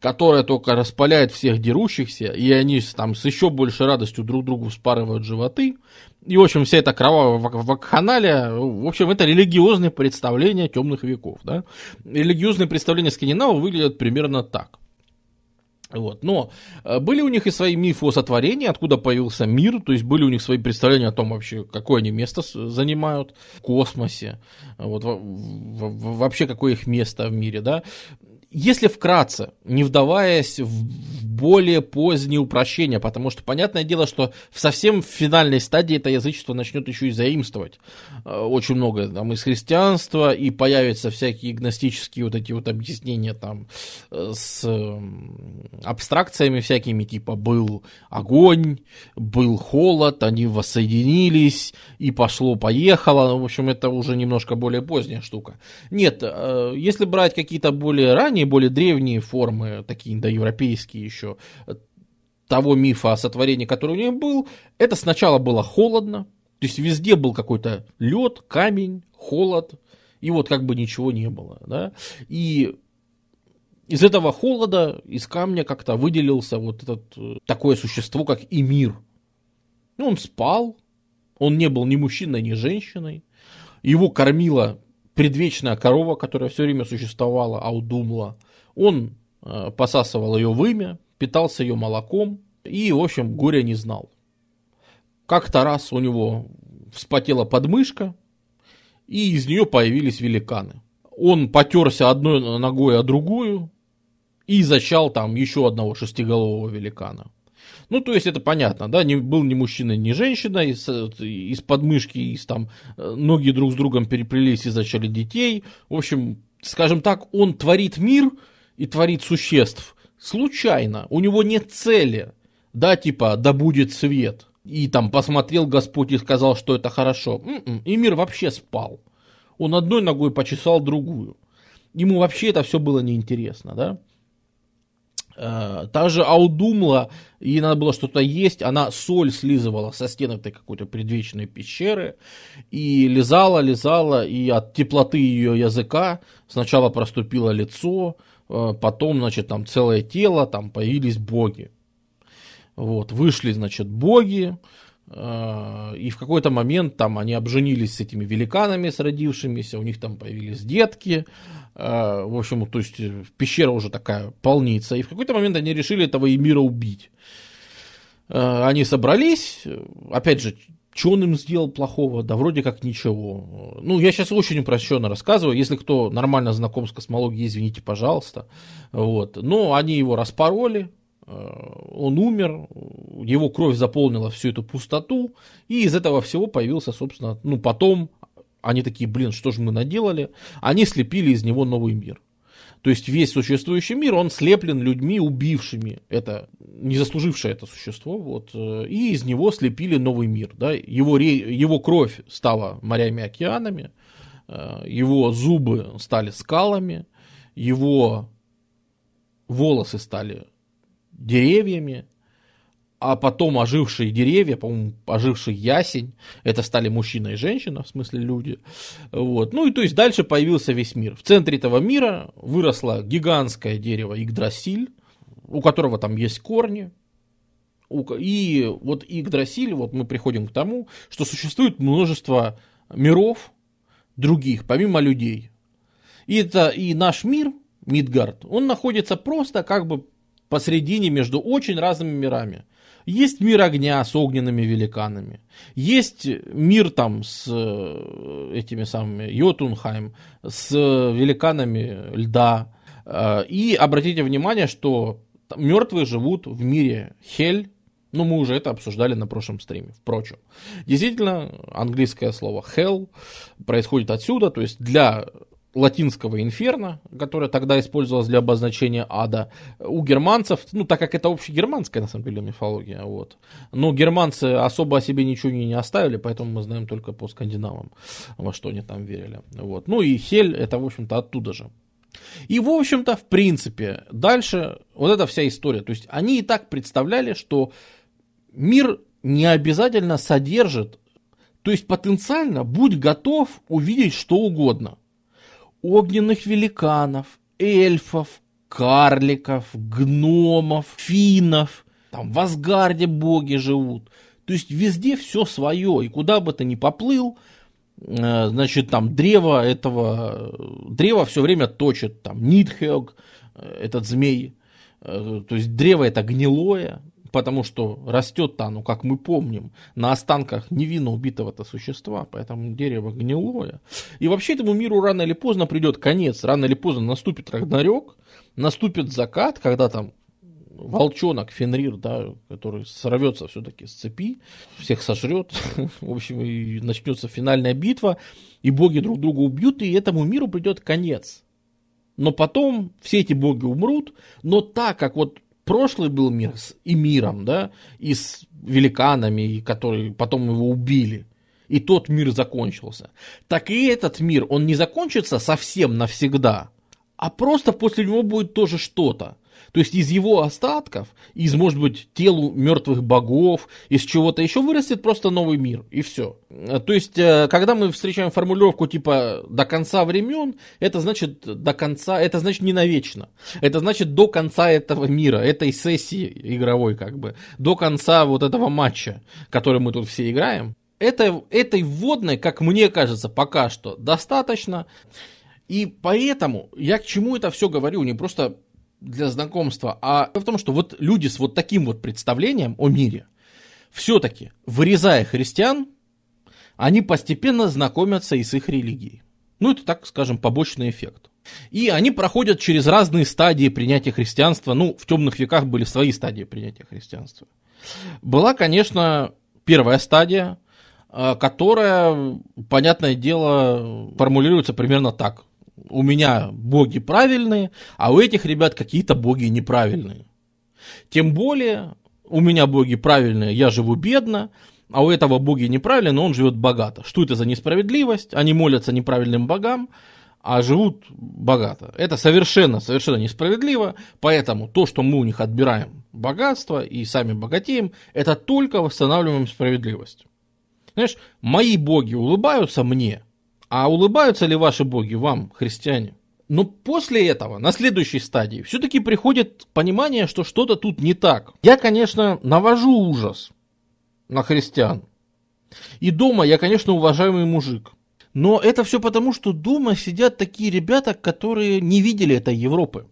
которая только распаляет всех дерущихся, и они там с еще большей радостью друг другу вспарывают животы. И, в общем, вся эта кровавая вакханалия, в общем, это религиозные представления темных веков, да. Религиозные представления скандинавов выглядят примерно так. Вот. Но э, были у них и свои мифы о сотворении, откуда появился мир, то есть были у них свои представления о том вообще, какое они место занимают в космосе, вот, вообще какое их место в мире, да. Если вкратце, не вдаваясь в более поздние упрощения, потому что понятное дело, что в совсем финальной стадии это язычество начнет еще и заимствовать э, очень много там, из христианства, и появятся всякие гностические вот эти вот объяснения там э, с абстракциями всякими, типа был огонь, был холод, они воссоединились, и пошло-поехало, в общем, это уже немножко более поздняя штука. Нет, э, если брать какие-то более ранние ранние, более древние формы, такие индоевропейские еще, того мифа о сотворении, который у них был, это сначала было холодно, то есть везде был какой-то лед, камень, холод, и вот как бы ничего не было. Да? И из этого холода, из камня как-то выделился вот этот, э, такое существо, как Эмир. Ну, он спал, он не был ни мужчиной, ни женщиной. Его кормила предвечная корова, которая все время существовала, Аудумла, он э, посасывал ее вымя, питался ее молоком и, в общем, горя не знал. Как-то раз у него вспотела подмышка, и из нее появились великаны. Он потерся одной ногой о другую и зачал там еще одного шестиголового великана. Ну, то есть это понятно, да, не, был ни мужчина, ни женщина, из, из подмышки, из там э, ноги друг с другом переплелись и зачали детей. В общем, скажем так, он творит мир и творит существ случайно. У него нет цели, да, типа, да будет свет. И там посмотрел Господь и сказал, что это хорошо. М-м, и мир вообще спал. Он одной ногой почесал другую. Ему вообще это все было неинтересно, да. Э, та же Аудумла, ей надо было что-то есть, она соль слизывала со стен этой какой-то предвечной пещеры и лизала, лизала, и от теплоты ее языка сначала проступило лицо, э, потом, значит, там целое тело, там появились боги. Вот, вышли, значит, боги, э, и в какой-то момент там они обженились с этими великанами, с родившимися, у них там появились детки, в общем, то есть э, пещера уже такая полница. И в какой-то момент они решили этого Эмира убить. Э, они собрались, опять же, что он им сделал плохого? Да вроде как ничего. Ну, я сейчас очень упрощенно рассказываю. Если кто нормально знаком с космологией, извините, пожалуйста. Вот. Но они его распороли, он умер, его кровь заполнила всю эту пустоту, и из этого всего появился, собственно, ну, потом они такие, блин, что же мы наделали? Они слепили из него новый мир. То есть весь существующий мир, он слеплен людьми, убившими это, не заслужившее это существо, вот, э, и из него слепили новый мир, да, его, его кровь стала морями, океанами, э, его зубы стали скалами, его волосы стали деревьями, а потом ожившие деревья, по-моему, оживший ясень, это стали мужчина и женщина, в смысле люди. Вот. Ну и то есть дальше появился весь мир. В центре этого мира выросло гигантское дерево Игдрасиль, у которого там есть корни. И вот Игдрасиль, вот мы приходим к тому, что существует множество миров других, помимо людей. И это и наш мир, Мидгард, он находится просто как бы посредине между очень разными мирами. Есть мир огня с огненными великанами. Есть мир там с э, этими самыми Йотунхайм, с великанами льда. Э, и обратите внимание, что мертвые живут в мире Хель, ну, мы уже это обсуждали на прошлом стриме, впрочем. Действительно, английское слово hell происходит отсюда, то есть для латинского инферно, которое тогда использовалось для обозначения ада. У германцев, ну, так как это общегерманская, на самом деле, мифология, вот. Но германцы особо о себе ничего не, не оставили, поэтому мы знаем только по скандинавам, во что они там верили. Вот. Ну и Хель, это, в общем-то, оттуда же. И, в общем-то, в принципе, дальше вот эта вся история. То есть они и так представляли, что мир не обязательно содержит, то есть потенциально будь готов увидеть что угодно огненных великанов, эльфов, карликов, гномов, финнов. Там в Асгарде боги живут. То есть везде все свое. И куда бы ты ни поплыл, э, значит, там древо этого, древо все время точит, там, Нитхег, э, этот змей, э, то есть древо это гнилое, потому что растет-то оно, как мы помним, на останках невинно убитого-то существа, поэтому дерево гнилое. И вообще этому миру рано или поздно придет конец, рано или поздно наступит Рагнарёк, наступит закат, когда там волчонок Фенрир, да, который сорвется все-таки с цепи, всех сожрет, в общем, и начнется финальная битва, и боги друг друга убьют, и этому миру придет конец. Но потом все эти боги умрут, но так как вот прошлый был мир с и миром, да, и с великанами, которые потом его убили, и тот мир закончился, так и этот мир, он не закончится совсем навсегда, а просто после него будет тоже что-то. То есть из его остатков, из, может быть, телу мертвых богов, из чего-то еще вырастет просто новый мир, и все. То есть, э, когда мы встречаем формулировку типа «до конца времен», это значит до конца, это значит не навечно. Это значит до конца этого мира, этой сессии игровой, как бы, до конца вот этого матча, который мы тут все играем. Это, этой вводной, как мне кажется, пока что достаточно. И поэтому я к чему это все говорю, не просто для знакомства, а в том, что вот люди с вот таким вот представлением о мире, все-таки, вырезая христиан, они постепенно знакомятся и с их религией. Ну, это, так скажем, побочный эффект. И они проходят через разные стадии принятия христианства. Ну, в темных веках были свои стадии принятия христианства. Была, конечно, первая стадия, э, которая, понятное дело, формулируется примерно так у меня боги правильные, а у этих ребят какие-то боги неправильные. Тем более, у меня боги правильные, я живу бедно, а у этого боги неправильные, но он живет богато. Что это за несправедливость? Они молятся неправильным богам, а живут богато. Это совершенно, совершенно несправедливо, поэтому то, что мы у них отбираем богатство и сами богатеем, это только восстанавливаем справедливость. Знаешь, мои боги улыбаются мне – а улыбаются ли ваши боги вам, христиане? Но после этого, на следующей стадии, все-таки приходит понимание, что что-то тут не так. Я, конечно, навожу ужас на христиан. И дома я, конечно, уважаемый мужик. Но это все потому, что дома сидят такие ребята, которые не видели этой Европы.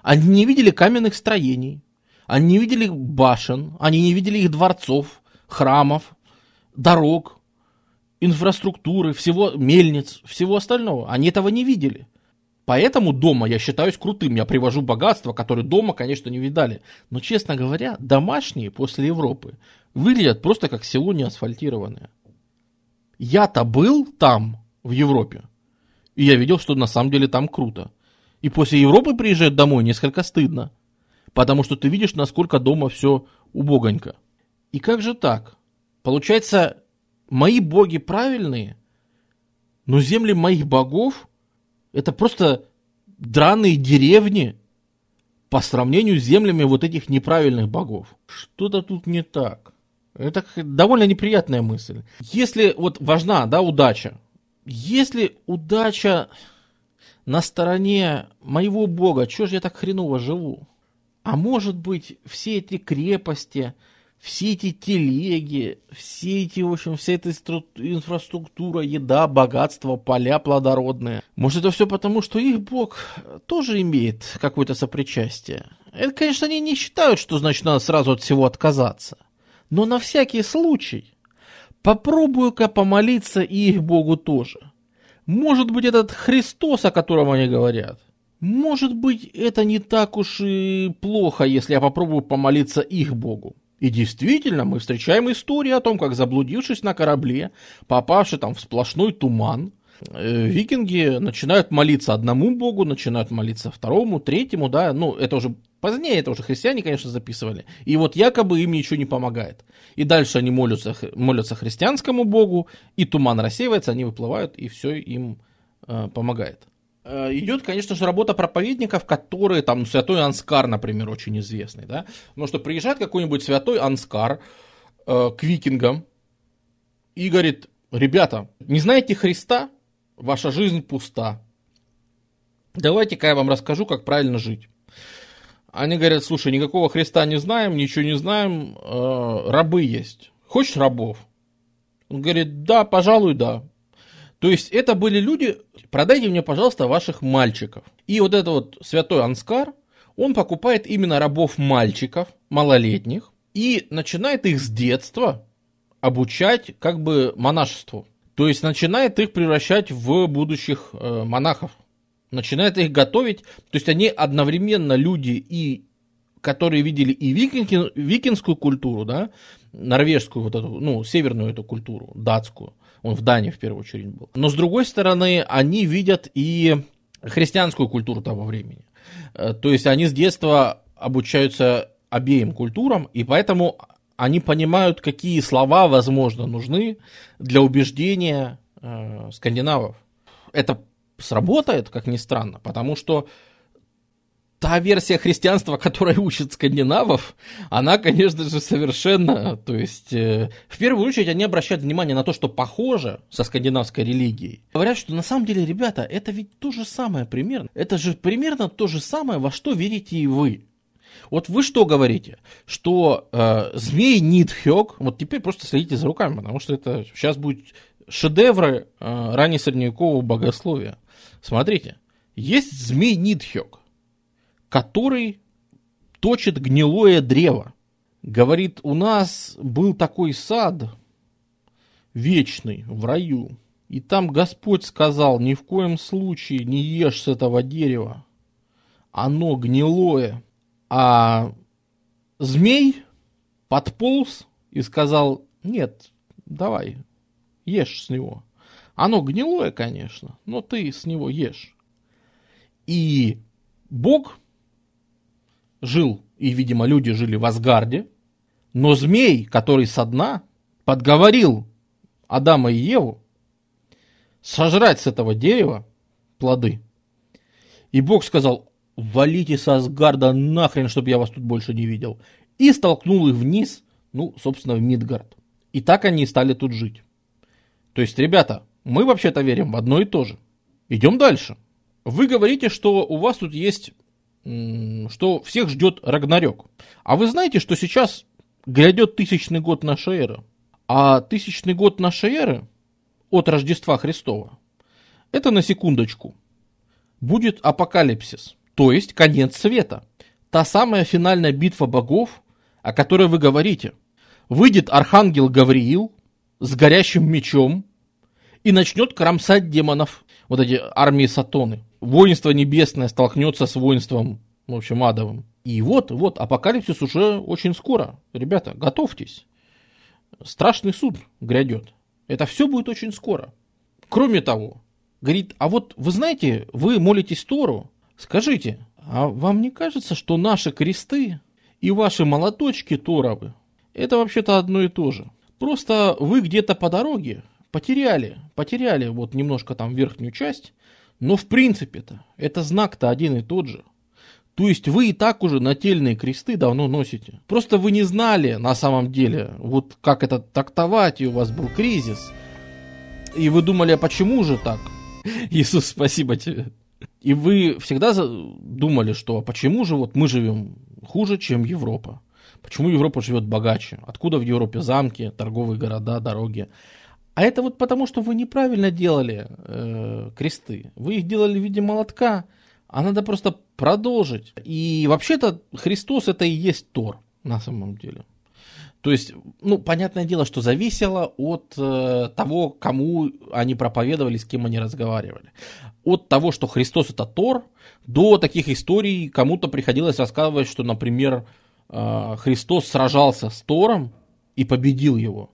Они не видели каменных строений, они не видели башен, они не видели их дворцов, храмов, дорог, инфраструктуры, всего мельниц, всего остального. Они этого не видели. Поэтому дома я считаюсь крутым. Я привожу богатство, которое дома, конечно, не видали. Но, честно говоря, домашние после Европы выглядят просто как село неасфальтированное. Я-то был там, в Европе. И я видел, что на самом деле там круто. И после Европы приезжать домой несколько стыдно. Потому что ты видишь, насколько дома все убогонько. И как же так? Получается, мои боги правильные, но земли моих богов это просто драные деревни по сравнению с землями вот этих неправильных богов. Что-то тут не так. Это довольно неприятная мысль. Если вот важна, да, удача. Если удача на стороне моего бога, что же я так хреново живу? А может быть, все эти крепости, все эти телеги, все эти, в общем, вся эта инфраструктура, еда, богатство, поля плодородные. Может, это все потому, что их бог тоже имеет какое-то сопричастие. Это, конечно, они не считают, что, значит, надо сразу от всего отказаться. Но на всякий случай попробую-ка помолиться и их богу тоже. Может быть, этот Христос, о котором они говорят, может быть, это не так уж и плохо, если я попробую помолиться их богу. И действительно, мы встречаем истории о том, как заблудившись на корабле, попавший там в сплошной туман, э, викинги начинают молиться одному богу, начинают молиться второму, третьему, да, ну, это уже позднее, это уже христиане, конечно, записывали. И вот якобы им ничего не помогает. И дальше они молятся, молятся христианскому богу, и туман рассеивается, они выплывают, и все им э, помогает. Э, идет, конечно же, работа проповедников, которые, там, святой Анскар, например, очень известный, да, потому что приезжает какой-нибудь святой Анскар э, к викингам и говорит, ребята, не знаете Христа, ваша жизнь пуста. Давайте-ка я вам расскажу, как правильно жить. Они говорят, слушай, никакого Христа не знаем, ничего не знаем, э, рабы есть. Хочешь рабов? Он говорит, да, пожалуй, да. То есть это были люди, продайте мне, пожалуйста, ваших мальчиков. И вот этот вот святой Анскар, он покупает именно рабов-мальчиков, малолетних, и начинает их с детства обучать как бы монашеству. То есть начинает их превращать в будущих э, монахов. Начинает их готовить. То есть они одновременно люди и которые видели и викинги, викинскую культуру, да, норвежскую вот эту, ну, северную эту культуру, датскую, он в Дании в первую очередь был. Но с другой стороны, они видят и христианскую культуру того времени. Э, то есть они с детства обучаются обеим культурам, и поэтому они понимают, какие слова, возможно, нужны для убеждения э, скандинавов. Это сработает, как ни странно, потому что та версия христианства, которая учит скандинавов, она, конечно же, совершенно, то есть, э, в первую очередь они обращают внимание на то, что похоже со скандинавской религией. Говорят, что на самом деле, ребята, это ведь то же самое примерно. Это же примерно то же самое, во что верите и вы. Вот вы что говорите? Что э, змей Нидхёк, вот теперь просто следите за руками, потому что это сейчас будет шедевры э, раннесредневекового богословия. Смотрите, есть змей Нидхёк который точит гнилое древо. Говорит, у нас был такой сад вечный в раю, и там Господь сказал, ни в коем случае не ешь с этого дерева, оно гнилое. А змей подполз и сказал, нет, давай, ешь с него. Оно гнилое, конечно, но ты с него ешь. И Бог жил, и, видимо, люди жили в Асгарде, но змей, который со дна, подговорил Адама и Еву сожрать с этого дерева плоды. И Бог сказал, валите с Асгарда нахрен, чтобы я вас тут больше не видел. И столкнул их вниз, ну, собственно, в Мидгард. И так они стали тут жить. То есть, ребята, мы вообще-то верим в одно и то же. Идем дальше. Вы говорите, что у вас тут есть что всех ждет Рагнарёк. А вы знаете, что сейчас грядет тысячный год нашей эры? А тысячный год нашей эры от Рождества Христова, это на секундочку, будет апокалипсис, то есть конец света. Та самая финальная битва богов, о которой вы говорите. Выйдет архангел Гавриил с горящим мечом и начнет кромсать демонов, вот эти армии Сатоны воинство небесное столкнется с воинством, в общем, адовым. И вот, вот, апокалипсис уже очень скоро. Ребята, готовьтесь. Страшный суд грядет. Это все будет очень скоро. Кроме того, говорит, а вот вы знаете, вы молитесь Тору, скажите, а вам не кажется, что наши кресты и ваши молоточки Торовы, это вообще-то одно и то же? Просто вы где-то по дороге потеряли, потеряли вот немножко там верхнюю часть, но в принципе-то это знак-то один и тот же. То есть вы и так уже нательные кресты давно носите. Просто вы не знали на самом деле, вот как это трактовать, и у вас был кризис. И вы думали, а почему же так? Иисус, спасибо тебе. И вы всегда думали, что а почему же вот мы живем хуже, чем Европа? Почему Европа живет богаче? Откуда в Европе замки, торговые города, дороги? А это вот потому, что вы неправильно делали э, кресты. Вы их делали в виде молотка, а надо просто продолжить. И вообще-то Христос это и есть Тор на самом деле. То есть, ну, понятное дело, что зависело от э, того, кому они проповедовали, с кем они разговаривали. От того, что Христос это Тор, до таких историй кому-то приходилось рассказывать, что, например, э, Христос сражался с Тором и победил его.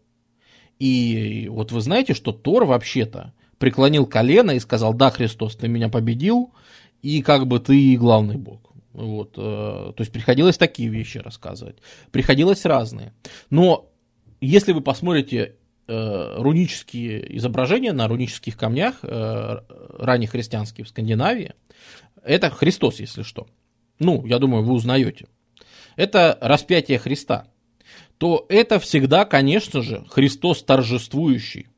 И вот вы знаете, что Тор вообще-то преклонил колено и сказал, да, Христос, ты меня победил, и как бы ты главный бог. Вот, э, то есть приходилось такие вещи рассказывать. Приходилось разные. Но если вы посмотрите э, рунические изображения на рунических камнях, э, ранних христианских в Скандинавии, это Христос, если что. Ну, я думаю, вы узнаете. Это распятие Христа. То это всегда, конечно же, Христос торжествующий.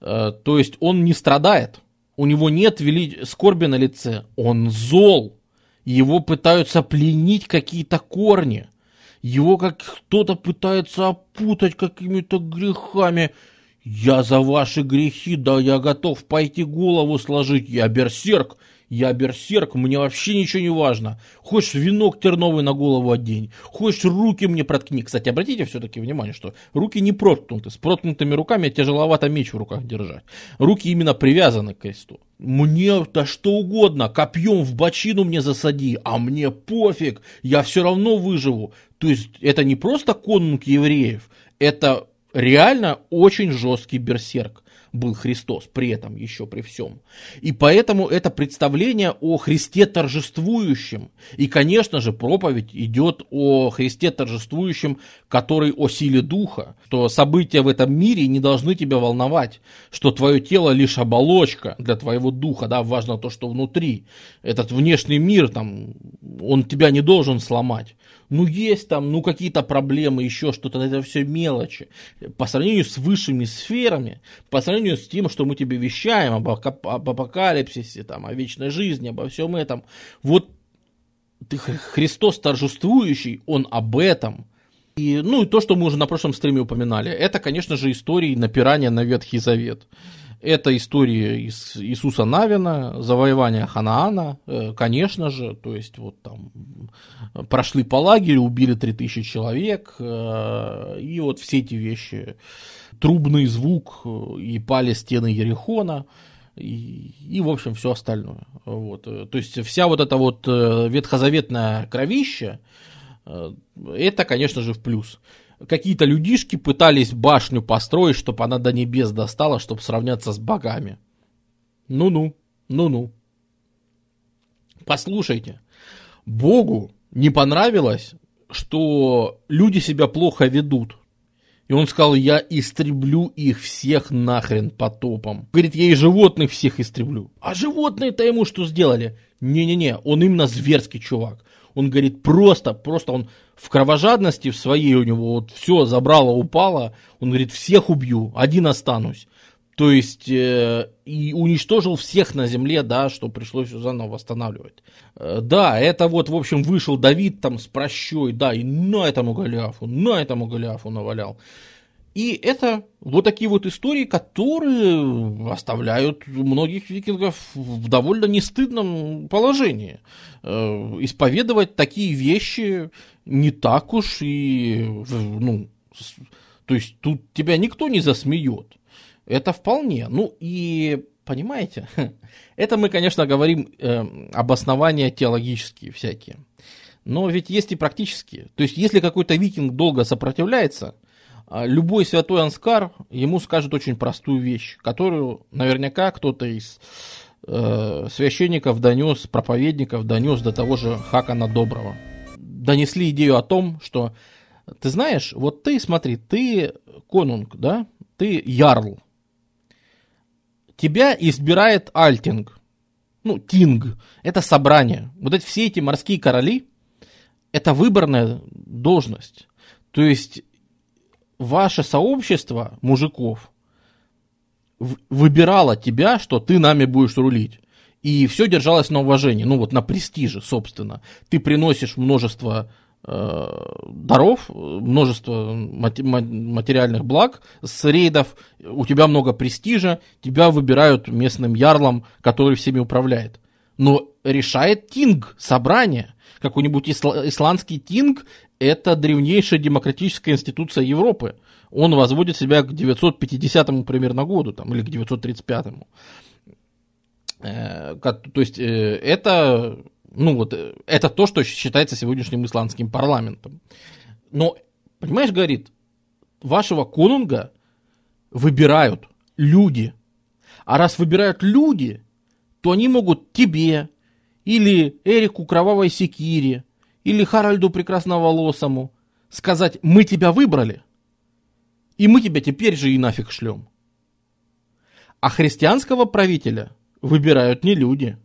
Э, то есть он не страдает. У него нет вели... скорби на лице. Он зол. Его пытаются пленить какие-то корни. Его как кто-то пытается опутать какими-то грехами. Я за ваши грехи, да я готов пойти голову сложить. Я берсерк, я берсерк, мне вообще ничего не важно. Хочешь венок терновый на голову одень, хочешь руки мне проткни. Кстати, обратите все-таки внимание, что руки не проткнуты. С проткнутыми руками тяжеловато меч в руках держать. Руки именно привязаны к кресту. Мне да что угодно, копьем в бочину мне засади, а мне пофиг, я все равно выживу. То есть это не просто конунг евреев, это реально очень жесткий берсерк был Христос при этом еще при всем. И поэтому это представление о Христе торжествующем. И, конечно же, проповедь идет о Христе торжествующем, который о силе духа, что события в этом мире не должны тебя волновать, что твое тело лишь оболочка для твоего духа, да, важно то, что внутри. Этот внешний мир, там, он тебя не должен сломать ну есть там, ну какие-то проблемы, еще что-то, это все мелочи. По сравнению с высшими сферами, по сравнению с тем, что мы тебе вещаем об, об апокалипсисе, там, о вечной жизни, обо всем этом, вот Христос торжествующий, он об этом. И, ну и то, что мы уже на прошлом стриме упоминали, это, конечно же, истории напирания на Ветхий Завет. Это история из Иисуса Навина, завоевание Ханаана, э, конечно же, то есть вот там прошли по лагерю, убили 3000 человек, э, и вот все эти вещи, трубный звук, э, и пали стены Ерехона, и, и в общем, все остальное. Вот. То есть вся вот эта вот ветхозаветная кровища, это, конечно же, в плюс какие-то людишки пытались башню построить, чтобы она до небес достала, чтобы сравняться с богами. Ну-ну, ну-ну. Послушайте, Богу не понравилось, что люди себя плохо ведут. И он сказал, я истреблю их всех нахрен потопом. Говорит, я и животных всех истреблю. А животные-то ему что сделали? Не-не-не, он именно зверский чувак. Он говорит, просто, просто он в кровожадности в своей у него вот все забрало, упало. Он говорит, всех убью, один останусь. То есть э, и уничтожил всех на земле, да, что пришлось заново восстанавливать. Э, да, это вот, в общем, вышел Давид там с прощой, да, и на этому Голиафу, на этому Голиафу навалял. И это вот такие вот истории, которые оставляют многих викингов в довольно нестыдном положении. Э, исповедовать такие вещи не так уж и, ну, то есть тут тебя никто не засмеет. Это вполне. Ну и понимаете, это мы, конечно, говорим э, обоснования теологические всякие. Но ведь есть и практические. То есть, если какой-то викинг долго сопротивляется, любой святой Анскар ему скажет очень простую вещь, которую наверняка кто-то из э, священников донес, проповедников донес до того же Хакана Доброго. Донесли идею о том, что ты знаешь, вот ты, смотри, ты конунг, да, ты ярл. Тебя избирает Альтинг, ну, Тинг, это собрание. Вот эти все эти морские короли, это выборная должность. То есть ваше сообщество мужиков выбирало тебя, что ты нами будешь рулить. И все держалось на уважении, ну вот на престиже, собственно. Ты приносишь множество э, даров, множество материальных благ с рейдов, у тебя много престижа, тебя выбирают местным ярлом, который всеми управляет. Но решает Тинг, собрание. Какой-нибудь исла- исландский Тинг это древнейшая демократическая институция Европы. Он возводит себя к 950 примерно году, там, или к 935. Э, то есть э, это, ну вот, э, это то, что считается сегодняшним исландским парламентом. Но, понимаешь, говорит, вашего конунга выбирают люди. А раз выбирают люди, то они могут тебе, или Эрику Кровавой Секире, или Харальду Прекрасноволосому сказать, мы тебя выбрали, и мы тебя теперь же и нафиг шлем. А христианского правителя выбирают не люди.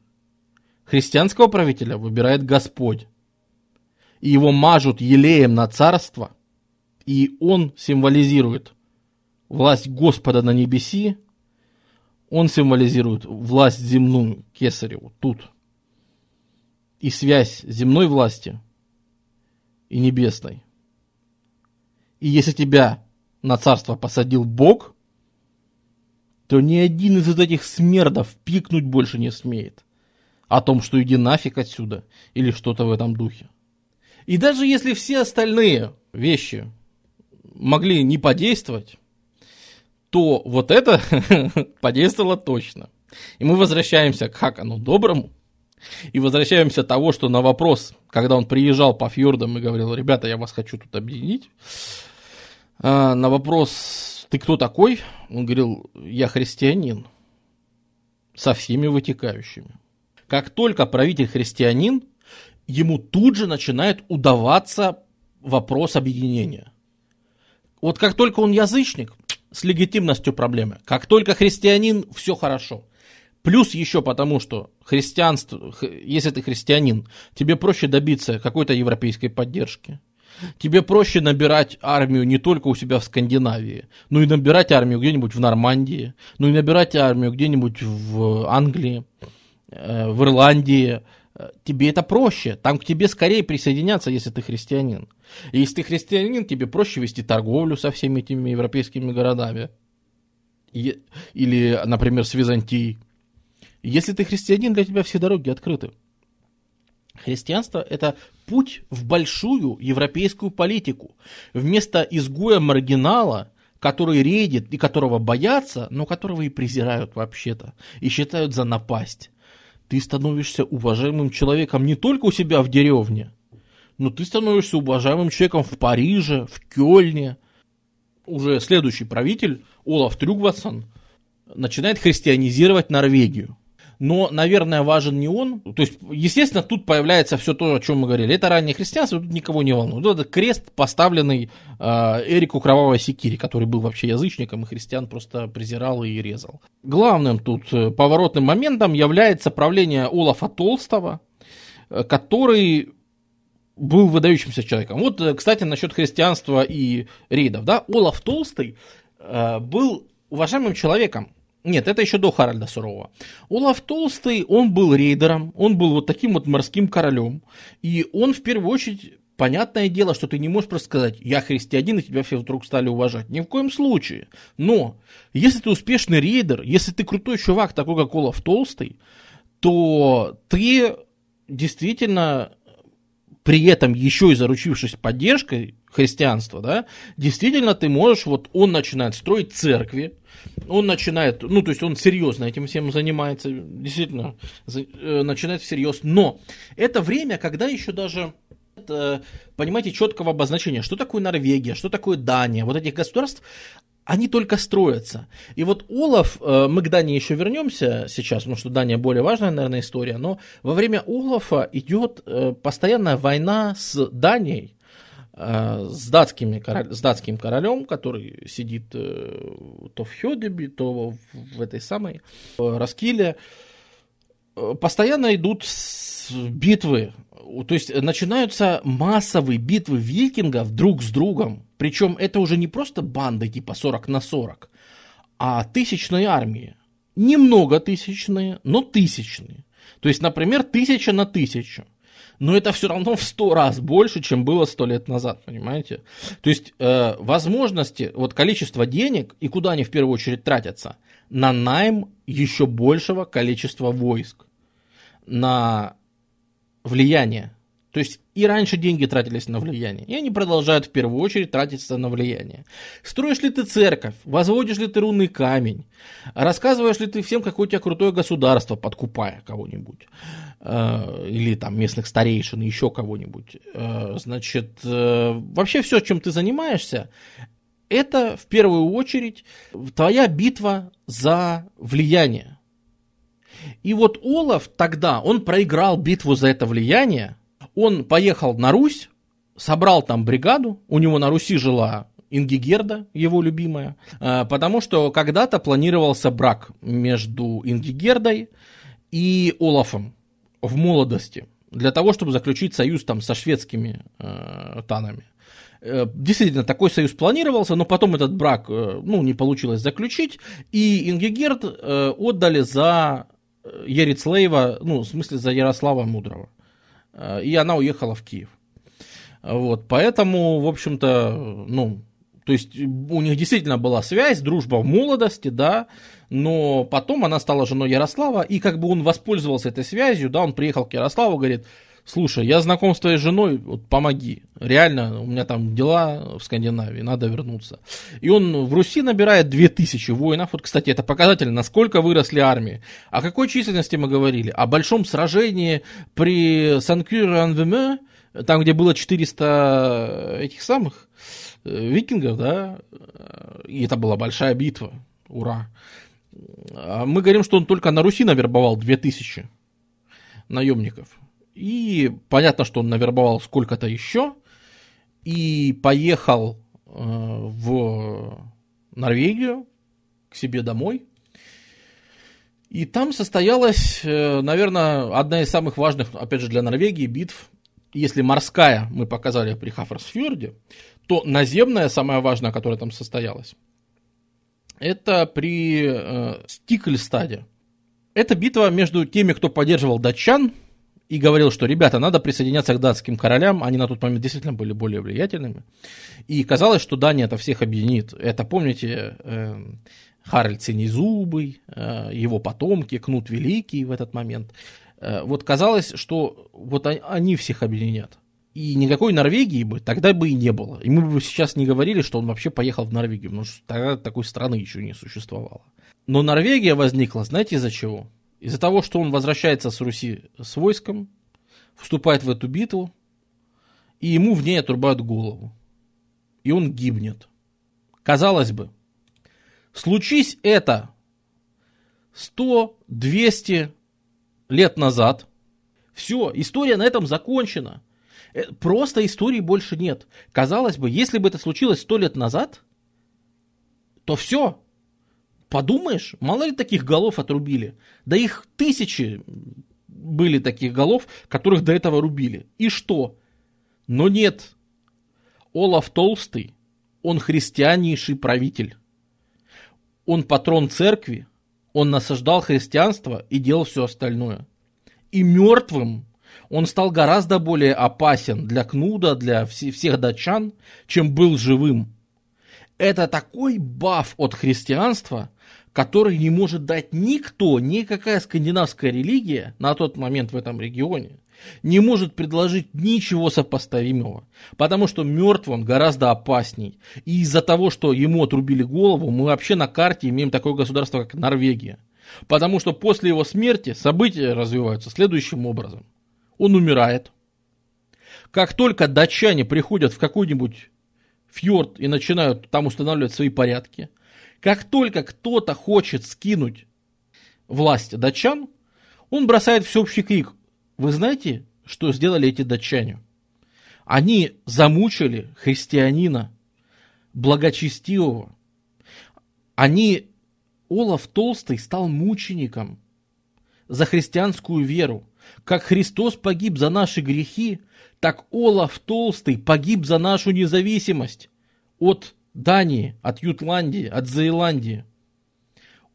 Христианского правителя выбирает Господь. И его мажут елеем на царство, и он символизирует власть Господа на небеси, он символизирует власть земную, кесареву, тут. И связь земной власти и небесной. И если тебя на царство посадил Бог, то ни один из этих смердов пикнуть больше не смеет. О том, что иди нафиг отсюда, или что-то в этом духе. И даже если все остальные вещи могли не подействовать, то вот это подействовало точно. И мы возвращаемся к Хакану Доброму, и возвращаемся того, что на вопрос, когда он приезжал по фьордам и говорил, ребята, я вас хочу тут объединить, а, на вопрос, ты кто такой? Он говорил, я христианин. Со всеми вытекающими. Как только правитель христианин, ему тут же начинает удаваться вопрос объединения. Вот как только он язычник, с легитимностью проблемы. Как только христианин, все хорошо. Плюс еще потому, что христианство, если ты христианин, тебе проще добиться какой-то европейской поддержки. Тебе проще набирать армию не только у себя в Скандинавии, но и набирать армию где-нибудь в Нормандии, ну и набирать армию где-нибудь в Англии, э, в Ирландии. Тебе это проще. Там к тебе скорее присоединятся, если ты христианин. И если ты христианин, тебе проще вести торговлю со всеми этими европейскими городами. Или, например, с Византией. Если ты христианин, для тебя все дороги открыты. Христианство – это путь в большую европейскую политику. Вместо изгоя-маргинала, который редит и которого боятся, но которого и презирают вообще-то, и считают за напасть, ты становишься уважаемым человеком не только у себя в деревне, но ты становишься уважаемым человеком в Париже, в Кёльне. Уже следующий правитель, Олаф Трюгватсон, начинает христианизировать Норвегию но, наверное, важен не он. То есть, естественно, тут появляется все то, о чем мы говорили. Это раннее христианство, тут никого не волнует. Это крест, поставленный э, Эрику Кровавой Секири, который был вообще язычником, и христиан просто презирал и резал. Главным тут э, поворотным моментом является правление Олафа Толстого, э, который был выдающимся человеком. Вот, э, кстати, насчет христианства и рейдов. Да? Олаф Толстый э, был уважаемым человеком, нет, это еще до Харальда Сурового. Олаф Толстый, он был рейдером, он был вот таким вот морским королем. И он в первую очередь, понятное дело, что ты не можешь просто сказать, я христианин, и тебя все вдруг стали уважать. Ни в коем случае. Но, если ты успешный рейдер, если ты крутой чувак, такой как Олаф Толстый, то ты действительно при этом еще и заручившись поддержкой христианства, да, действительно ты можешь, вот он начинает строить церкви, он начинает, ну, то есть он серьезно этим всем занимается, действительно, э, начинает всерьез. Но это время, когда еще даже понимаете, четкого обозначения, что такое Норвегия, что такое Дания, вот этих государств, они только строятся. И вот Олаф, э, мы к Дании еще вернемся сейчас, потому что Дания более важная, наверное, история, но во время Олафа идет э, постоянная война с Данией, Э, с, датскими, с датским королем, который сидит э, то в Хёдебе, то в этой самой э, Раскиле. Постоянно идут битвы, то есть начинаются массовые битвы викингов друг с другом. Причем это уже не просто банды типа 40 на 40, а тысячные армии. Немного тысячные, но тысячные. То есть, например, тысяча на тысячу но это все равно в сто раз больше, чем было сто лет назад, понимаете? То есть э, возможности, вот количество денег и куда они в первую очередь тратятся? На найм еще большего количества войск, на влияние. То есть и раньше деньги тратились на влияние, и они продолжают в первую очередь тратиться на влияние. Строишь ли ты церковь, возводишь ли ты рунный камень, рассказываешь ли ты всем, какое у тебя крутое государство, подкупая кого-нибудь, э, или там местных старейшин, еще кого-нибудь. Э, значит, э, вообще все, чем ты занимаешься, это в первую очередь твоя битва за влияние. И вот Олаф тогда, он проиграл битву за это влияние, он поехал на Русь, собрал там бригаду, у него на Руси жила Ингигерда, его любимая, э, потому что когда-то планировался брак между Ингигердой и Олафом в молодости, для того, чтобы заключить союз там со шведскими э, танами. Э, действительно, такой союз планировался, но потом этот брак э, ну, не получилось заключить, и Ингигерд отдали за Ерицлеева, ну, в смысле, за Ярослава Мудрого. И она уехала в Киев. Вот, поэтому, в общем-то, ну, то есть у них действительно была связь, дружба в молодости, да, но потом она стала женой Ярослава, и как бы он воспользовался этой связью, да, он приехал к Ярославу, говорит, слушай, я знаком с твоей женой, вот помоги. Реально, у меня там дела в Скандинавии, надо вернуться. И он в Руси набирает 2000 воинов. Вот, кстати, это показатель, насколько выросли армии. О какой численности мы говорили? О большом сражении при Санкюр-Анвеме, там, где было 400 этих самых э, викингов, да, и это была большая битва. Ура. А мы говорим, что он только на Руси навербовал 2000 наемников. И понятно, что он навербовал сколько-то еще. И поехал э, в Норвегию к себе домой. И там состоялась, э, наверное, одна из самых важных, опять же, для Норвегии битв. Если морская мы показали при Хаферсфьорде, то наземная, самая важная, которая там состоялась, это при э, Стикльстаде. Это битва между теми, кто поддерживал датчан, и говорил, что, ребята, надо присоединяться к датским королям, они на тот момент действительно были более влиятельными. И казалось, что Дания это всех объединит. Это, помните, э, Харальд Синезубый, э, его потомки, Кнут Великий в этот момент. Э, вот казалось, что вот они всех объединят. И никакой Норвегии бы тогда бы и не было. И мы бы сейчас не говорили, что он вообще поехал в Норвегию, потому что тогда такой страны еще не существовало. Но Норвегия возникла, знаете, из-за чего? Из-за того, что он возвращается с Руси с войском, вступает в эту битву, и ему в ней отрубают голову. И он гибнет. Казалось бы, случись это 100-200 лет назад, все, история на этом закончена. Э, просто истории больше нет. Казалось бы, если бы это случилось 100 лет назад, то все, Подумаешь, мало ли таких голов отрубили. Да их тысячи были таких голов, которых до этого рубили. И что? Но нет. Олаф Толстый, он христианнейший правитель. Он патрон церкви, он насаждал христианство и делал все остальное. И мертвым он стал гораздо более опасен для Кнуда, для всех датчан, чем был живым. Это такой баф от христианства, который не может дать никто, никакая скандинавская религия на тот момент в этом регионе, не может предложить ничего сопоставимого, потому что мертв он гораздо опасней. И из-за того, что ему отрубили голову, мы вообще на карте имеем такое государство, как Норвегия. Потому что после его смерти события развиваются следующим образом. Он умирает. Как только датчане приходят в какой-нибудь фьорд и начинают там устанавливать свои порядки, как только кто-то хочет скинуть власть датчан, он бросает всеобщий крик. Вы знаете, что сделали эти датчане? Они замучили христианина, благочестивого. Они, Олаф Толстый стал мучеником за христианскую веру. Как Христос погиб за наши грехи, так Олаф Толстый погиб за нашу независимость от Дании, от Ютландии, от Зеландии.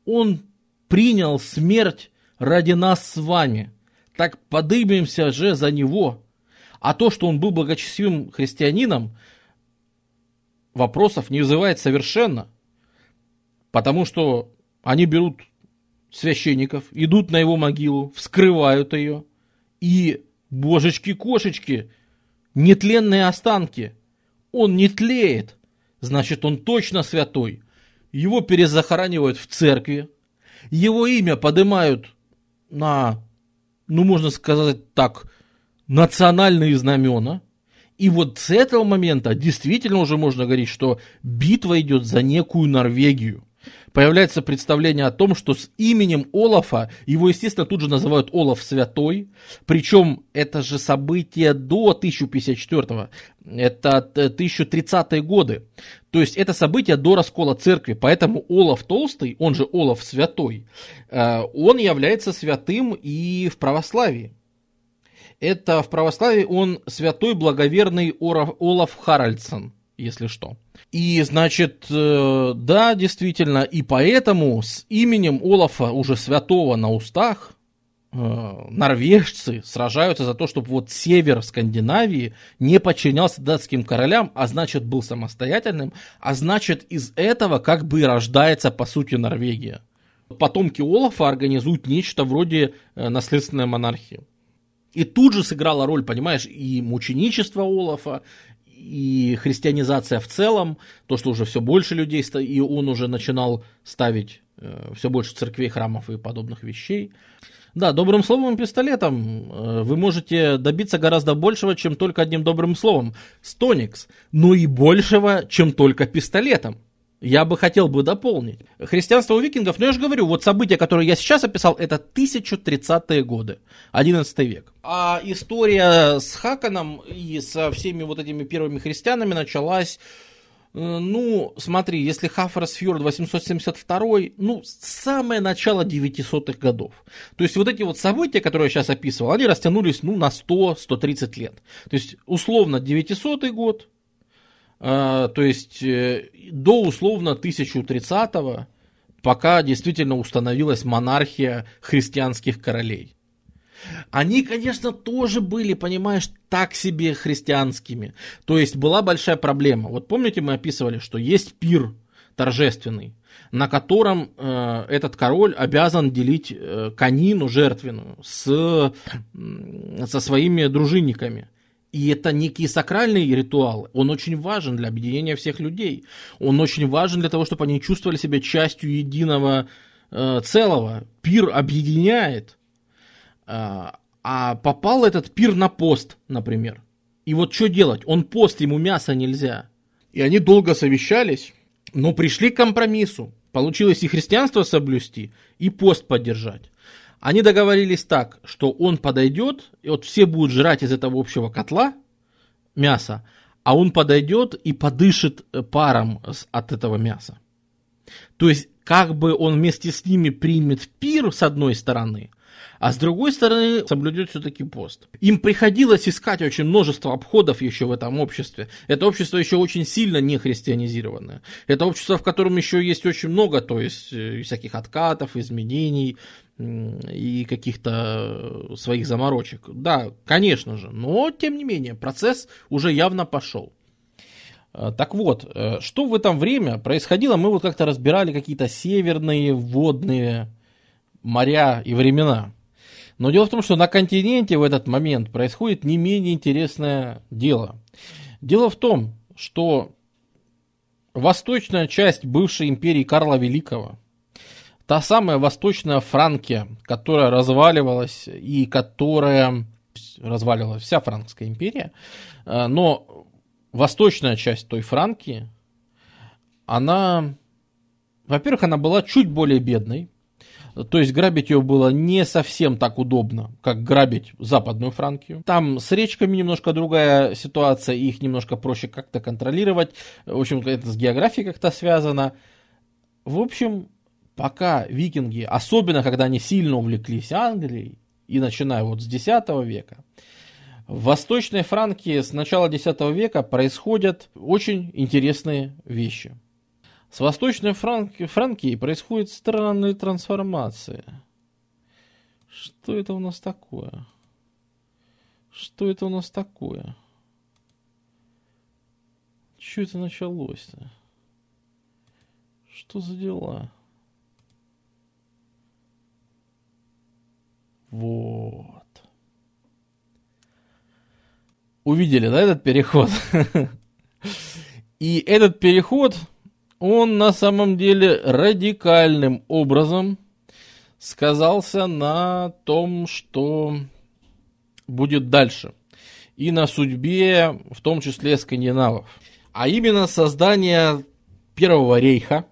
Он принял смерть ради нас с вами. Так подымемся же за него. А то, что он был благочестивым христианином, вопросов не вызывает совершенно. Потому что они берут священников, идут на его могилу, вскрывают ее. И, божечки-кошечки, нетленные останки. Он не тлеет значит он точно святой. Его перезахоранивают в церкви, его имя поднимают на, ну можно сказать так, национальные знамена, И вот с этого момента действительно уже можно говорить, что битва идет за некую Норвегию. Появляется представление о том, что с именем Олафа, его, естественно, тут же называют Олаф Святой, причем это же событие до 1054 это 1030-е годы. То есть это событие до раскола церкви, поэтому Олаф Толстый, он же Олаф Святой, э, он является святым и в православии это в православии он святой благоверный Олаф Харальдсон, если что. И, значит, э, да, действительно, и поэтому с именем Олафа, уже святого на устах, э, норвежцы сражаются за то, чтобы вот север Скандинавии не подчинялся датским королям, а значит был самостоятельным, а значит из этого как бы рождается по сути Норвегия. Потомки Олафа организуют нечто вроде э, наследственной монархии. И тут же сыграла роль, понимаешь, и мученичество Олафа, и христианизация в целом, то, что уже все больше людей, и он уже начинал ставить э, все больше церквей, храмов и подобных вещей. Да, добрым словом и пистолетом э, вы можете добиться гораздо большего, чем только одним добрым словом. Стоникс. Но и большего, чем только пистолетом. Я бы хотел бы дополнить. Христианство у викингов, ну я же говорю, вот события, которые я сейчас описал, это 1030-е годы, 11 век. А история с Хаканом и со всеми вот этими первыми христианами началась э, ну, смотри, если Хаферсфьорд 872, ну, самое начало 900-х годов. То есть вот эти вот события, которые я сейчас описывал, они растянулись, ну, на 100-130 лет. То есть, условно, 900 год, то есть э, до условно 1030-го, пока действительно установилась монархия христианских королей. Они, конечно, тоже были, понимаешь, так себе христианскими. То есть была большая проблема. Вот помните, мы описывали, что есть пир торжественный, на котором э, этот король обязан делить э, конину жертвенную с, со своими дружинниками. И это некий сакральный ритуал. Он очень важен для объединения всех людей. Он очень важен для того, чтобы они чувствовали себя частью единого э, целого. Пир объединяет. Э, а попал этот пир на пост, например. И вот что делать? Он пост, ему мяса нельзя. И они долго совещались, но пришли к компромиссу. Получилось и христианство соблюсти, и пост поддержать. Они договорились так, что он подойдет, и вот все будут жрать из этого общего котла мясо, а он подойдет и подышит э, паром от этого мяса. То есть, как бы он вместе с ними примет пир с одной стороны, а с другой стороны соблюдет все-таки пост. Им приходилось искать очень множество обходов еще в этом обществе. Это общество еще очень сильно не христианизированное. Это общество, в котором еще есть очень много, то есть э, всяких откатов, изменений, и каких-то э, своих заморочек. Да, конечно же, но тем не менее процесс уже явно пошел. Э, так вот, что в это время происходило, мы вот как-то разбирали какие-то северные водные моря и времена. Но дело в том, что на континенте в этот момент происходит не менее интересное дело. Дело в том, что восточная часть бывшей империи Карла Великого – та самая восточная Франкия, которая разваливалась и которая разваливалась вся Франкская империя, э, но восточная часть той Франкии, она, во-первых, она была чуть более бедной, то есть грабить ее было не совсем так удобно, как грабить западную Франкию. Там с речками немножко другая ситуация, их немножко проще как-то контролировать. В общем, это с географией как-то связано. В общем, пока викинги, особенно когда они сильно увлеклись Англией, и начиная вот с X века, в Восточной Франкии с начала X века происходят очень интересные вещи. С Восточной Франки, Франкией происходят странные трансформации. Что это у нас такое? Что это у нас такое? Что это началось-то? Что за дела? Вот. Увидели, да, этот переход? И этот переход, он на самом деле радикальным образом сказался на том, что будет дальше. и на судьбе, в том числе, скандинавов. А именно создание Первого рейха,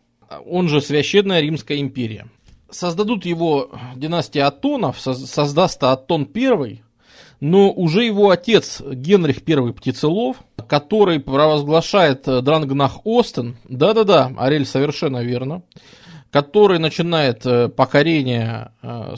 он же Священная Римская империя. Создадут его династия Атонов, создаст Атон I, но уже его отец Генрих I Птицелов, который провозглашает Дрангнах Остен, да-да-да, Арель совершенно верно, который начинает э, покорение, э,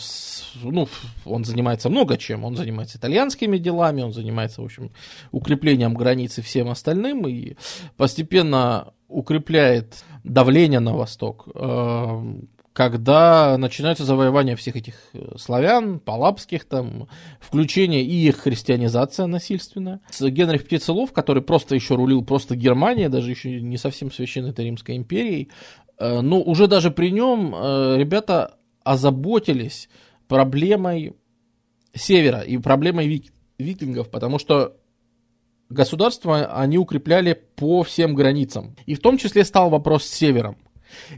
ну, он занимается много чем, он занимается итальянскими делами, он занимается, в общем, укреплением границ и всем остальным, и постепенно укрепляет давление на восток, э, когда начинается завоевание всех этих славян, палапских там, включение и их христианизация насильственная. С Генрих Птицелов, который просто еще рулил просто Германия, даже еще не совсем священной Римской империей, Э, ну, уже даже при нем э, ребята озаботились проблемой севера и проблемой викингов, потому что государство они укрепляли по всем границам. И в том числе стал вопрос с севером.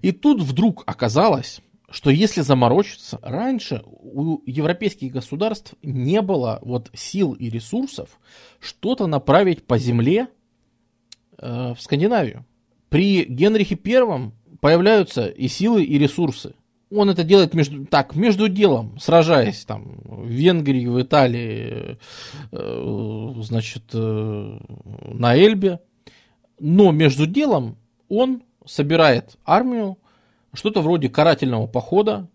И тут вдруг оказалось, что если заморочиться, раньше у европейских государств не было вот сил и ресурсов что-то направить по земле э, в Скандинавию. При Генрихе Первом появляются и силы, и ресурсы. Он это делает между, так, между делом, сражаясь там в Венгрии, в Италии, э, значит, э, на Эльбе. Но между делом он собирает армию, что-то вроде карательного похода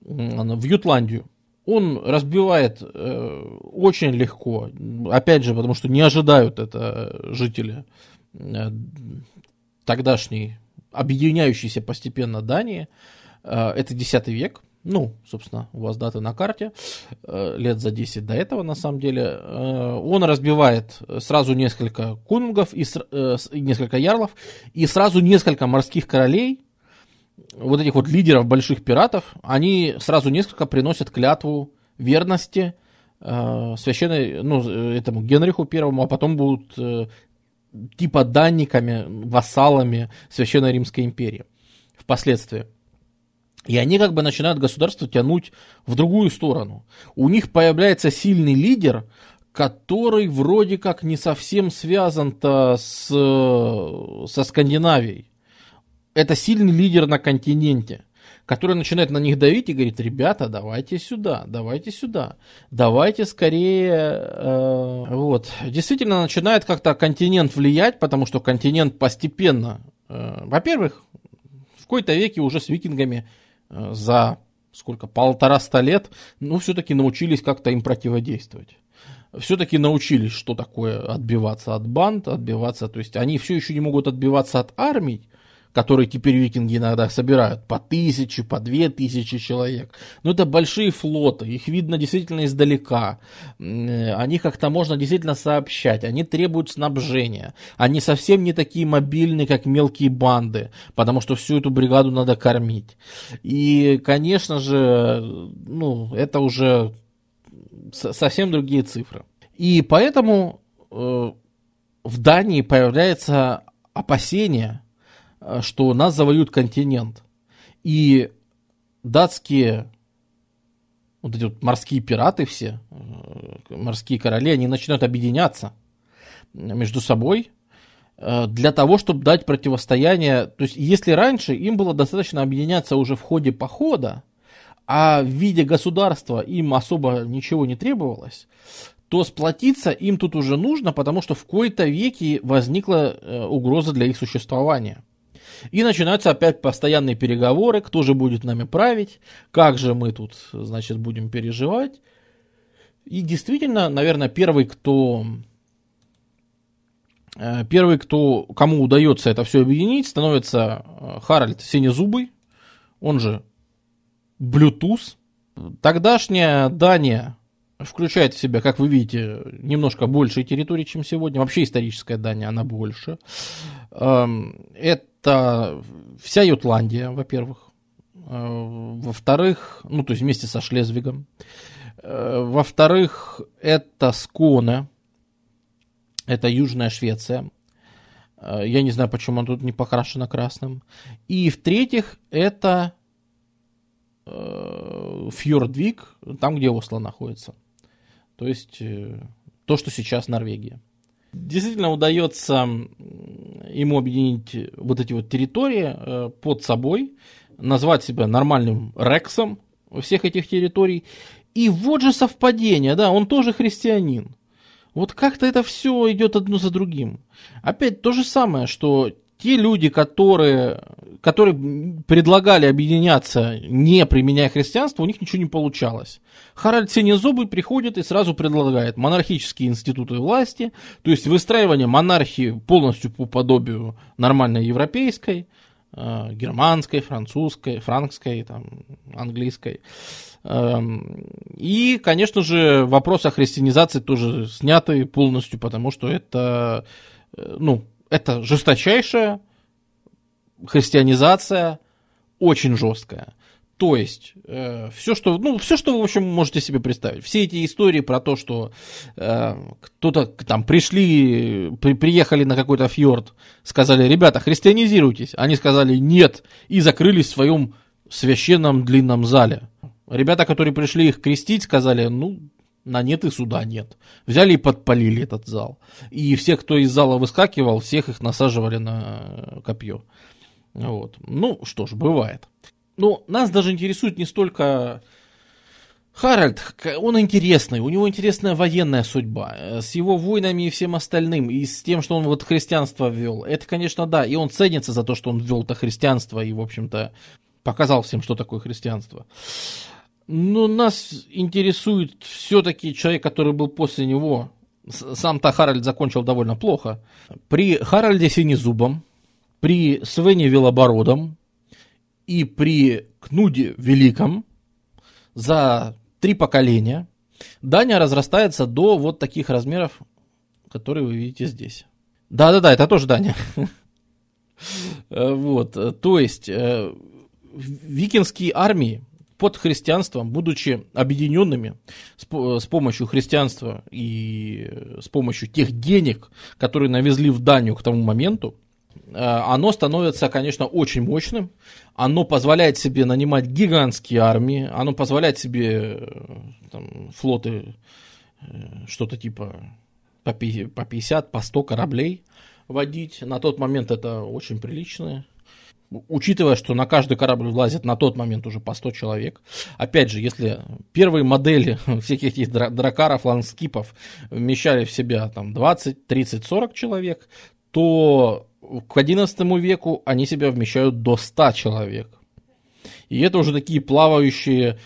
в Ютландию. Он разбивает э, очень легко, опять же, потому что не ожидают это жители э, тогдашней объединяющейся постепенно Дании. Э, это X век. Ну, собственно, у вас даты на карте. Э, лет за 10 до этого, на самом деле. Э, он разбивает сразу несколько кунунгов, и несколько ярлов, и сразу несколько морских королей, вот этих вот лидеров больших пиратов, они сразу несколько приносят клятву верности священной, ну, этому Генриху Первому, а потом будут типа данниками, вассалами Священной Римской империи впоследствии. И они как бы начинают государство тянуть в другую сторону. У них появляется сильный лидер, который вроде как не совсем связан-то с, со Скандинавией. Это сильный лидер на континенте который начинает на них давить и говорит, ребята, давайте сюда, давайте сюда, давайте скорее, э, вот. Действительно начинает как-то континент влиять, потому что континент постепенно, э, во-первых, в какой-то веке уже с викингами за сколько, полтора-ста лет, ну, все-таки научились как-то им противодействовать. Все-таки научились, что такое отбиваться от банд, отбиваться, то есть они все еще не могут отбиваться от армий, которые теперь викинги иногда собирают, по тысяче, по две тысячи человек. Но это большие флоты, их видно действительно издалека. О них как-то можно действительно сообщать, они требуют снабжения. Они совсем не такие мобильные, как мелкие банды, потому что всю эту бригаду надо кормить. И, конечно же, ну, это уже совсем другие цифры. И поэтому э, в Дании появляется опасение, Э, что нас завоюют континент. И датские вот эти вот морские пираты все, э, морские короли, они начинают объединяться между собой э, для того, чтобы дать противостояние. То есть, если раньше им было достаточно объединяться уже в ходе похода, а в виде государства им особо ничего не требовалось, то сплотиться им тут уже нужно, потому что в кои-то веке возникла угроза для их существования. И начинаются опять постоянные переговоры, кто же будет нами править, как же мы тут, значит, будем переживать. И действительно, наверное, первый, кто э, Первый, кто, кому удается это все объединить, становится э, Харальд Синезубый, он же Bluetooth. Тогдашняя Дания включает в себя, как вы видите, немножко большие территории, чем сегодня. Вообще историческая Дания, она больше. Эм, это вся Ютландия, во-первых. Э, во-вторых, ну, то есть вместе со Шлезвигом. Э, во-вторых, это Сконе. Это Южная Швеция. Э, я не знаю, почему он тут не покрашено красным. И в-третьих, это Фьордвик, там, где Осло находится. То есть то, что сейчас Норвегия. Действительно удается ему объединить вот эти вот территории э, под собой, назвать себя нормальным Рексом всех этих территорий. И вот же совпадение, да, он тоже христианин. Вот как-то это все идет одно за другим. Опять то же самое, что те люди, которые, которые предлагали объединяться, не применяя христианство, у них ничего не получалось. Харальд Синезубый приходит и сразу предлагает монархические институты власти, то есть выстраивание монархии полностью по подобию нормальной европейской, э, германской, французской, франкской, там, английской. Эм, и, конечно же, вопрос о христианизации тоже снятый полностью, потому что это, э, ну, это жесточайшая христианизация, очень жесткая. То есть, э, все, что, ну, все, что вы, в общем, можете себе представить. Все эти истории про то, что э, кто-то там пришли, при, приехали на какой-то фьорд, сказали, ребята, христианизируйтесь. Они сказали нет и закрылись в своем священном длинном зале. Ребята, которые пришли их крестить, сказали, ну, на нет и суда нет. Взяли и подпалили этот зал. И всех, кто из зала выскакивал, всех их насаживали на копье. Вот. Ну, что ж, бывает. Но нас даже интересует не столько Харальд, он интересный, у него интересная военная судьба, э, с его войнами и всем остальным, и с тем, что он вот христианство ввел. Это, конечно, да, и он ценится за то, что он ввел это христианство и, в общем-то, показал всем, что такое христианство. Но нас интересует все-таки человек, который был после него. Сам-то Харальд закончил довольно плохо. При Харальде Синезубом, при Свене Велобородом и при Кнуде Великом за три поколения Даня разрастается до вот таких размеров, которые вы видите здесь. Да-да-да, это тоже Даня. Вот, то есть э, викинские армии под христианством, будучи объединенными с, с помощью христианства и с помощью тех денег, которые навезли в Данию к тому моменту, э, оно становится, конечно, очень мощным. Оно позволяет себе нанимать гигантские армии, оно позволяет себе э, там, флоты э, что-то типа по 50, по 100 кораблей водить. На тот момент это очень приличное учитывая, что на каждый корабль влазит на тот момент уже по 100 человек. Опять же, если первые модели всех этих дракаров, лангскипов вмещали в себя там 20, 30, 40 человек, то к XI веку они себя вмещают до 100 человек. И это уже такие плавающие,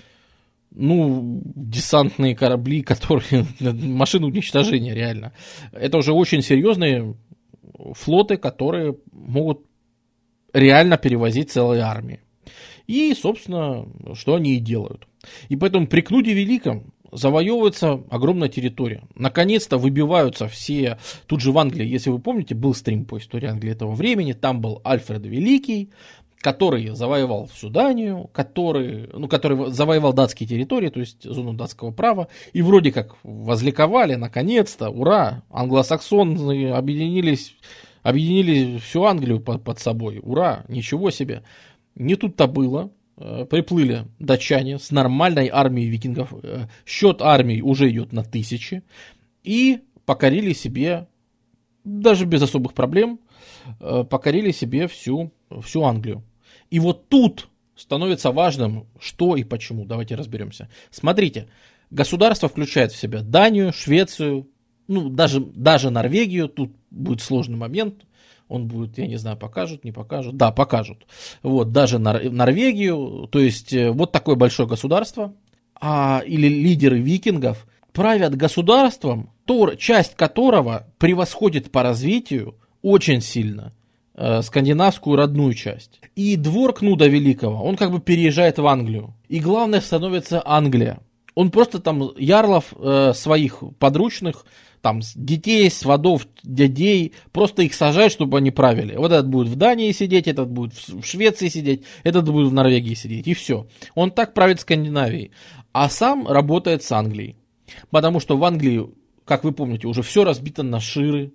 ну, десантные корабли, которые машины уничтожения, реально. Это уже очень серьезные флоты, которые могут реально перевозить целые армии. И, собственно, что они и делают. И поэтому при Кнуде Великом завоевывается огромная территория. Наконец-то выбиваются все... Тут же в Англии, если вы помните, был стрим по истории Англии этого времени. Там был Альфред Великий, который завоевал всю Данию, который, ну, который завоевал датские территории, то есть зону датского права, и вроде как возликовали, наконец-то, ура, англосаксоны объединились объединили всю Англию под, под собой. Ура, ничего себе. Не тут-то было. Э, приплыли датчане с нормальной армией викингов. Э, счет армии уже идет на тысячи. И покорили себе, даже без особых проблем, э, покорили себе всю, всю Англию. И вот тут становится важным, что и почему. Давайте разберемся. Смотрите, государство включает в себя Данию, Швецию, ну, даже, даже Норвегию, тут будет сложный момент, он будет, я не знаю, покажут, не покажут, да, покажут. Вот, даже Нор- Норвегию, то есть э, вот такое большое государство, а, или лидеры викингов правят государством, то, часть которого превосходит по развитию очень сильно э, скандинавскую родную часть. И двор Кнуда Великого, он как бы переезжает в Англию. И главное становится Англия. Он просто там ярлов э, своих подручных там детей, сводов, дядей, просто их сажают, чтобы они правили. Вот этот будет в Дании сидеть, этот будет в Швеции сидеть, этот будет в Норвегии сидеть, и все. Он так правит Скандинавией. А сам работает с Англией. Потому что в Англии, как вы помните, уже все разбито на ширы,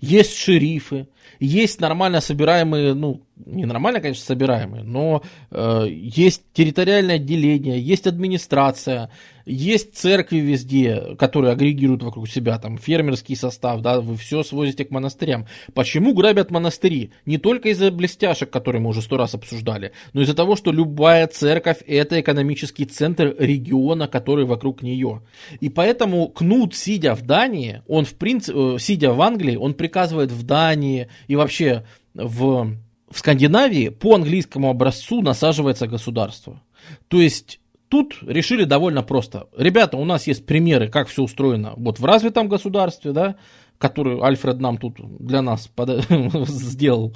есть шерифы, есть нормально собираемые, ну, ненормально, конечно, собираемые, но э, есть территориальное отделение, есть администрация, есть церкви везде, которые агрегируют вокруг себя, там фермерский состав, да, вы все свозите к монастырям. Почему грабят монастыри? Не только из-за блестяшек, которые мы уже сто раз обсуждали, но из-за того, что любая церковь это экономический центр региона, который вокруг нее. И поэтому Кнут, сидя в Дании, он в принципе, э, сидя в Англии, он приказывает в Дании и вообще в в Скандинавии по английскому образцу насаживается государство. То есть тут решили довольно просто. Ребята, у нас есть примеры, как все устроено вот в развитом государстве, да, который Альфред нам тут для нас под... сделал.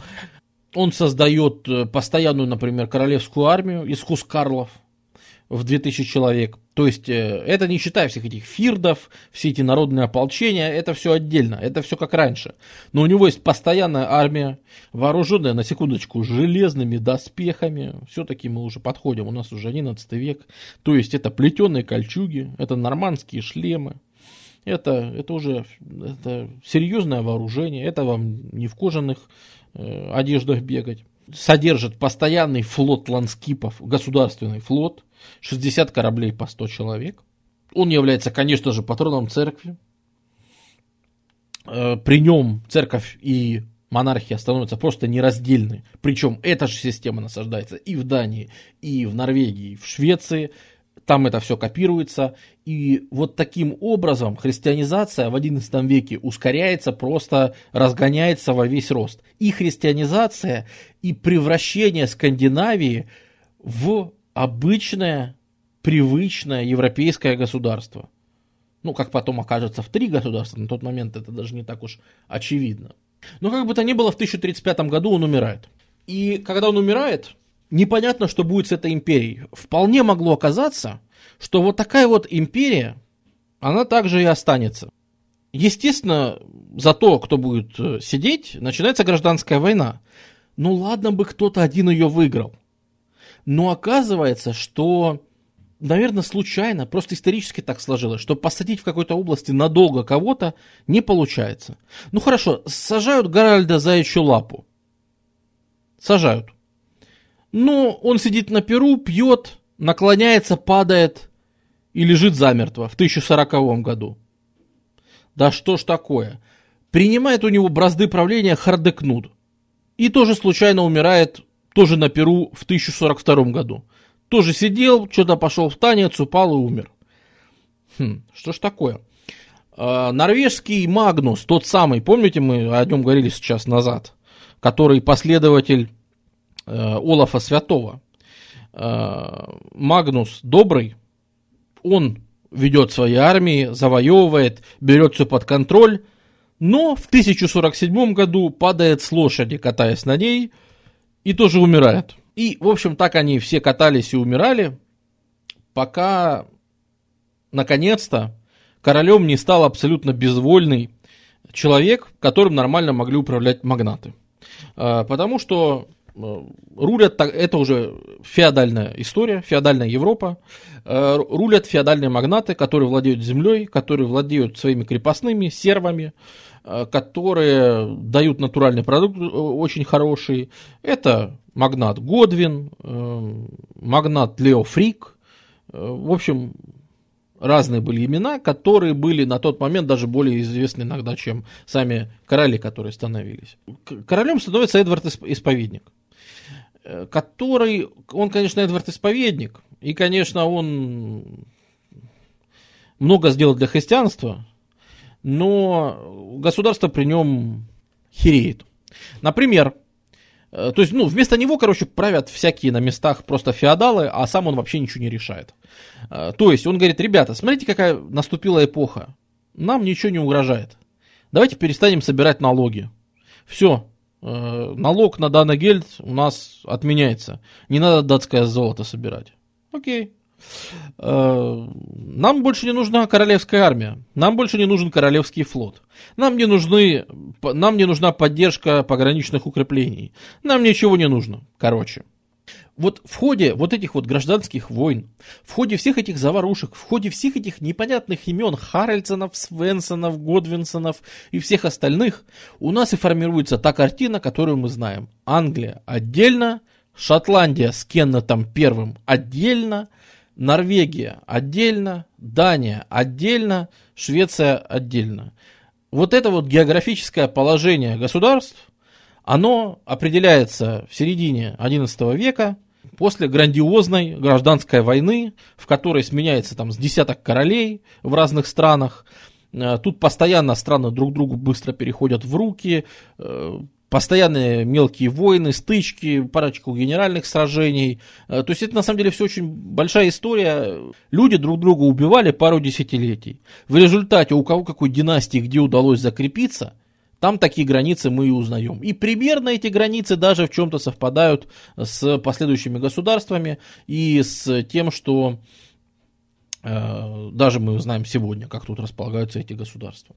Он создает э, постоянную, например, королевскую армию из хускарлов в 2000 человек. То есть э, это не считая всех этих фирдов, все эти народные ополчения, это все отдельно, это все как раньше. Но у него есть постоянная армия, вооруженная, на секундочку, железными доспехами. Все-таки мы уже подходим, у нас уже 11 век. То есть это плетеные кольчуги, это нормандские шлемы. Это, это уже это серьезное вооружение, это вам не в кожаных э, одеждах бегать. Содержит постоянный флот ланскипов, государственный флот, 60 кораблей по 100 человек. Он является, конечно же, патроном церкви. Э, при нем церковь и монархия становятся просто нераздельны. Причем эта же система насаждается и в Дании, и в Норвегии, и в Швеции. Там это все копируется. И вот таким образом христианизация в XI веке ускоряется, просто разгоняется во весь рост. И христианизация, и превращение Скандинавии в обычное, привычное европейское государство. Ну, как потом окажется в три государства, на тот момент это даже не так уж очевидно. Но как бы то ни было, в 1035 году он умирает. И когда он умирает, непонятно, что будет с этой империей. Вполне могло оказаться, что вот такая вот империя, она также и останется. Естественно, за то, кто будет э, сидеть, начинается гражданская война. Ну ладно бы кто-то один ее выиграл. Но оказывается, что, наверное, случайно, просто исторически так сложилось, что посадить в какой-то области надолго кого-то не получается. Ну хорошо, сажают Гарольда Заячью лапу. Сажают. Но он сидит на перу, пьет, наклоняется, падает и лежит замертво в 1040 году. Да что ж такое? Принимает у него бразды правления Хардекнуд. И тоже случайно умирает тоже на Перу в 1042 году. Тоже сидел, что-то пошел в танец, упал и умер. Хм, что ж такое? Э, норвежский Магнус, тот самый, помните, мы о нем говорили сейчас назад, который последователь э, Олафа Святого. Э, Магнус добрый, он ведет свои армии, завоевывает, берет все под контроль, но в 1047 году падает с лошади, катаясь на ней, и тоже умирает. И, в общем, так они все катались и умирали, пока, наконец-то, королем не стал абсолютно безвольный человек, которым нормально могли управлять магнаты. А, потому что рулят, это уже феодальная история, феодальная Европа, э, рулят феодальные магнаты, которые владеют землей, которые владеют своими крепостными, сервами, Э, которые дают натуральный продукт э, очень хороший. Это магнат Годвин, э, магнат Лео Фрик. В общем, разные были имена, которые были на тот момент даже более известны иногда, чем сами короли, которые становились. Королем становится Эдвард Исповедник, который, он, конечно, Эдвард Исповедник, и, конечно, он много сделал для христианства, но государство при нем хереет. Например, э, то есть, ну, вместо него, короче, правят всякие на местах просто феодалы, а сам он вообще ничего не решает. Э, то есть, он говорит, ребята, смотрите, какая наступила эпоха. Нам ничего не угрожает. Давайте перестанем собирать налоги. Все, э, налог на данный гельд у нас отменяется. Не надо датское золото собирать. Окей. Э, нам больше не нужна королевская армия, нам больше не нужен королевский флот, нам не, нужны, нам не нужна поддержка пограничных укреплений, нам ничего не нужно, короче. Вот в ходе вот этих вот гражданских войн, в ходе всех этих заварушек, в ходе всех этих непонятных имен Харальдсонов, Свенсонов, Годвинсонов и всех остальных, у нас и формируется та картина, которую мы знаем. Англия отдельно, Шотландия с Кеннетом первым отдельно, Норвегия отдельно, Дания отдельно, Швеция отдельно. Вот это вот географическое положение государств, оно определяется в середине XI века, после грандиозной гражданской войны, в которой сменяется там с десяток королей в разных странах. Э, тут постоянно страны друг другу быстро переходят в руки, э, постоянные мелкие войны, стычки, парочку генеральных сражений. Э, то есть это на самом деле все очень большая история. Люди друг друга убивали пару десятилетий. В результате у кого какой династии где удалось закрепиться – там такие границы мы и узнаем. И примерно эти границы даже в чем-то совпадают с последующими государствами и с тем, что э, даже мы узнаем сегодня, как тут располагаются эти государства.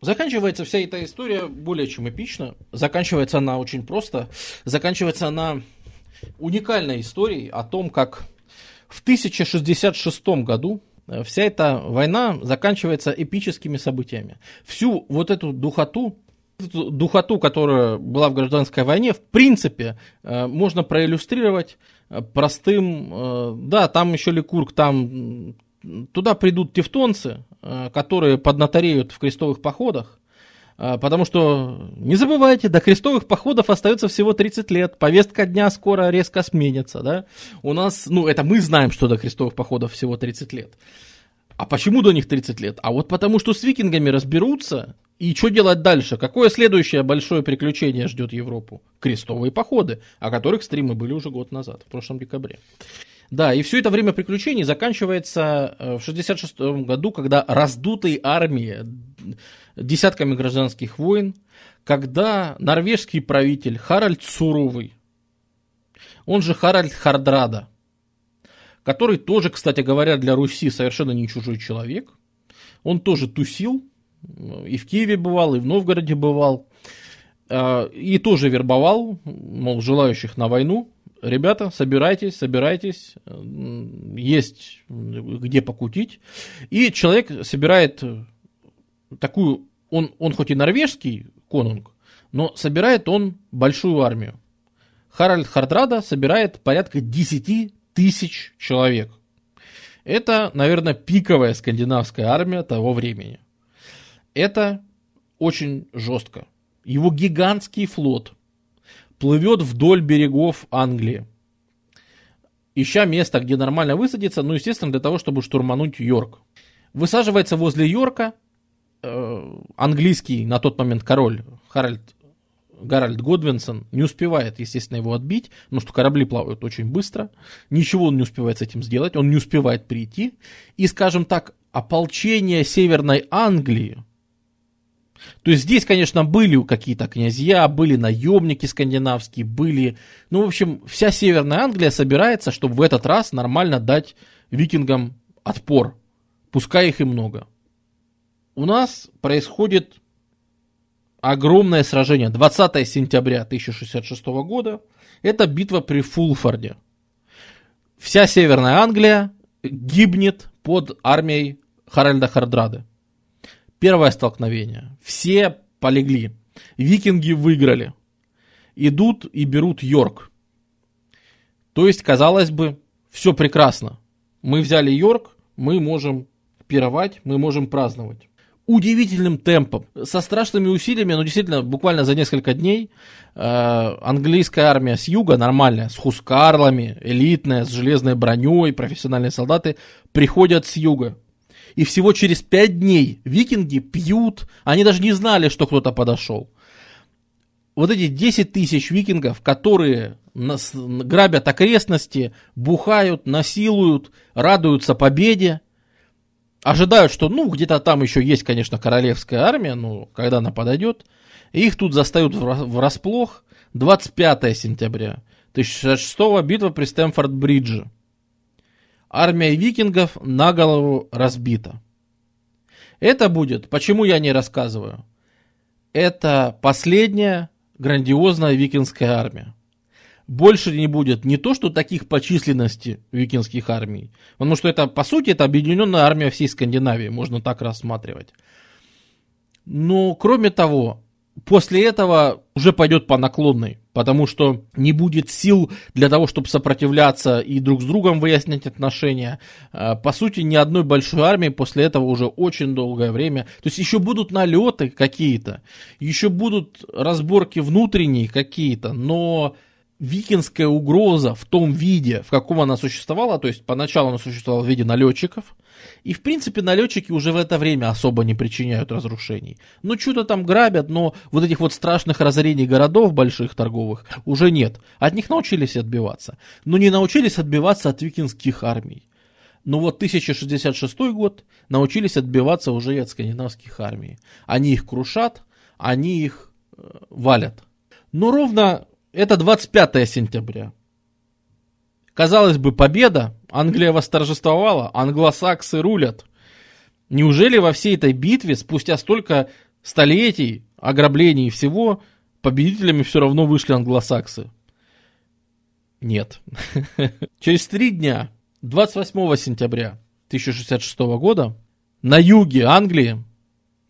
Заканчивается вся эта история более чем эпично. Заканчивается она очень просто. Заканчивается она уникальной историей о том, как в 1066 году вся эта война заканчивается эпическими событиями. Всю вот эту духоту, эту духоту, которая была в гражданской войне, в принципе, э, можно проиллюстрировать э, простым, да, там еще Ликург, там туда придут тевтонцы, которые поднатореют в крестовых походах, потому что, не забывайте, до крестовых походов остается всего 30 лет. Повестка дня скоро резко сменится. Да? У нас, ну это мы знаем, что до крестовых походов всего 30 лет. А почему до них 30 лет? А вот потому что с викингами разберутся, и что делать дальше? Какое следующее большое приключение ждет Европу? Крестовые походы, о которых стримы были уже год назад, в прошлом декабре. Да, и все это время приключений заканчивается э, в 66 году, когда раздутые армии десятками гражданских войн, когда норвежский правитель Харальд Суровый, он же Харальд Хардрада, который тоже, кстати говоря, для Руси совершенно не чужой человек, он тоже тусил, и в Киеве бывал, и в Новгороде бывал, э, и тоже вербовал, мол, желающих на войну, ребята, собирайтесь, собирайтесь, есть где покутить. И человек собирает такую, он, он хоть и норвежский конунг, но собирает он большую армию. Харальд Хардрада собирает порядка 10 тысяч человек. Это, наверное, пиковая скандинавская армия того времени. Это очень жестко. Его гигантский флот – плывет вдоль берегов Англии, ища место, где нормально высадиться, ну, естественно, для того, чтобы штурмануть Йорк. Высаживается возле Йорка английский на тот момент король Харальд Гарольд Годвинсон не успевает, естественно, его отбить, потому что корабли плавают очень быстро, ничего он не успевает с этим сделать, он не успевает прийти, и, скажем так, ополчение Северной Англии то есть здесь, конечно, были какие-то князья, были наемники скандинавские, были... Ну, в общем, вся Северная Англия собирается, чтобы в этот раз нормально дать викингам отпор. Пускай их и много. У нас происходит огромное сражение. 20 сентября 1066 года. Это битва при Фулфорде. Вся Северная Англия гибнет под армией Харальда Хардрады. Первое столкновение. Все полегли. Викинги выиграли. Идут и берут Йорк. То есть, казалось бы, все прекрасно. Мы взяли Йорк, мы можем пировать, мы можем праздновать. Удивительным темпом, со страшными усилиями, но действительно, буквально за несколько дней э, английская армия с юга, нормальная, с хускарлами, элитная, с железной броней, профессиональные солдаты, приходят с юга. И всего через пять дней викинги пьют, они даже не знали, что кто-то подошел. Вот эти 10 тысяч викингов, которые нас, грабят окрестности, бухают, насилуют, радуются победе, ожидают, что, ну, где-то там еще есть, конечно, королевская армия, ну, когда она подойдет, их тут застают врасплох 25 сентября 1066 битва при Стэмфорд-Бридже армия викингов на голову разбита. Это будет, почему я не рассказываю, это последняя грандиозная викингская армия. Больше не будет не то, что таких по численности викингских армий, потому что это, по сути, это объединенная армия всей Скандинавии, можно так рассматривать. Но, кроме того, после этого уже пойдет по наклонной, потому что не будет сил для того, чтобы сопротивляться и друг с другом выяснять отношения. А, по сути, ни одной большой армии после этого уже очень долгое время. То есть еще будут налеты какие-то, еще будут разборки внутренние какие-то, но викинская угроза в том виде, в каком она существовала, то есть поначалу она существовала в виде налетчиков, и в принципе налетчики уже в это время особо не причиняют разрушений. Ну что-то там грабят, но вот этих вот страшных разорений городов больших торговых уже нет. От них научились отбиваться, но не научились отбиваться от викинских армий. Но вот 1066 год научились отбиваться уже и от скандинавских армий. Они их крушат, они их э, валят. Но ровно это 25 сентября. Казалось бы, победа. Англия восторжествовала, англосаксы рулят. Неужели во всей этой битве, спустя столько столетий, ограблений и всего, победителями все равно вышли англосаксы? Нет. Через три дня, 28 сентября 1066 года, на юге Англии,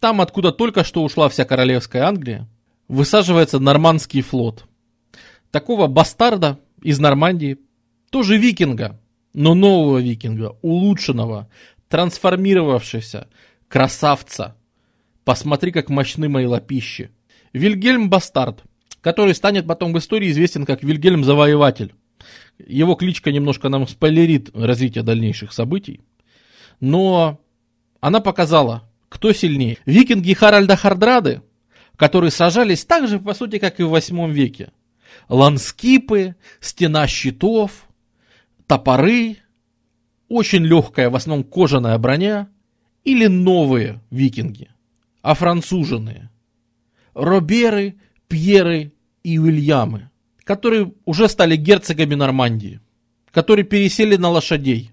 там, откуда только что ушла вся королевская Англия, высаживается нормандский флот такого бастарда из Нормандии, тоже викинга, но нового викинга, улучшенного, трансформировавшегося, красавца. Посмотри, как мощны мои лапищи. Вильгельм Бастард, который станет потом в истории известен как Вильгельм Завоеватель. Его кличка немножко нам спойлерит развитие дальнейших событий. Но она показала, кто сильнее. Викинги Харальда Хардрады, которые сражались так же, по сути, как и в 8 веке ланскипы, стена щитов, топоры, очень легкая, в основном кожаная броня, или новые викинги, а француженные, Роберы, Пьеры и Уильямы, которые уже стали герцогами Нормандии, которые пересели на лошадей,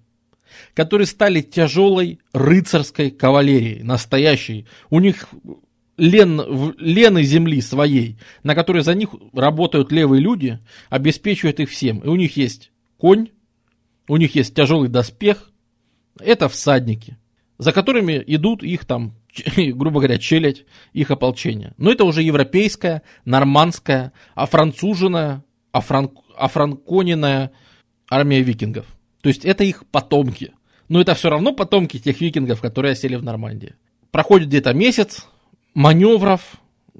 которые стали тяжелой рыцарской кавалерией, настоящей. У них лен, лены земли своей, на которой за них работают левые люди, обеспечивают их всем. И у них есть конь, у них есть тяжелый доспех, это всадники, за которыми идут их там, грубо говоря, челядь, их ополчение. Но это уже европейская, нормандская, офранцуженная, офран, офранконенная армия викингов. То есть это их потомки. Но это все равно потомки тех викингов, которые осели в Нормандии. Проходит где-то месяц, маневров,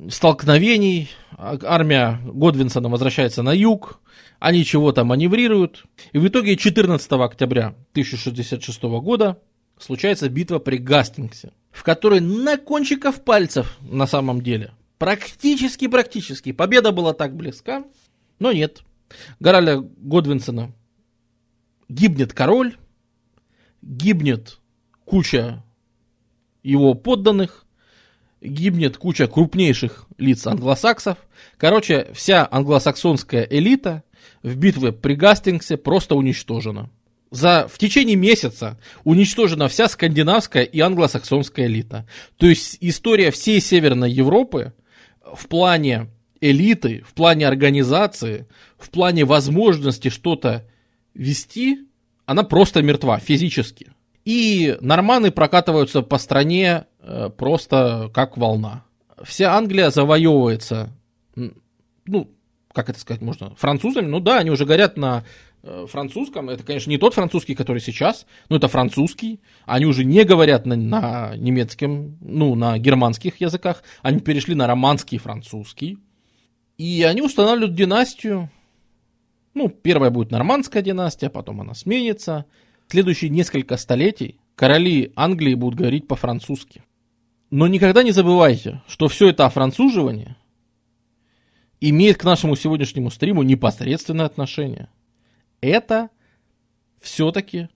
столкновений. Армия Годвинсона возвращается на юг, они чего-то маневрируют. И в итоге 14 октября 1066 года случается битва при Гастингсе, в которой на кончиков пальцев на самом деле, практически-практически, победа была так близка, но нет. Гораля Годвинсона гибнет король, гибнет куча его подданных, гибнет куча крупнейших лиц англосаксов. Короче, вся англосаксонская элита в битве при Гастингсе просто уничтожена. За, в течение месяца уничтожена вся скандинавская и англосаксонская элита. То есть история всей Северной Европы в плане элиты, в плане организации, в плане возможности что-то вести, она просто мертва физически. И норманы прокатываются по стране просто как волна. Вся Англия завоевывается, ну, как это сказать можно, французами. Ну да, они уже говорят на э, французском. Это, конечно, не тот французский, который сейчас, но это французский. Они уже не говорят на, на немецком, ну, на германских языках. Они перешли на романский французский. И они устанавливают династию. Ну, первая будет нормандская династия, потом она сменится следующие несколько столетий короли Англии будут говорить по-французски. Но никогда не забывайте, что все это офранцуживание имеет к нашему сегодняшнему стриму непосредственное отношение. Это все-таки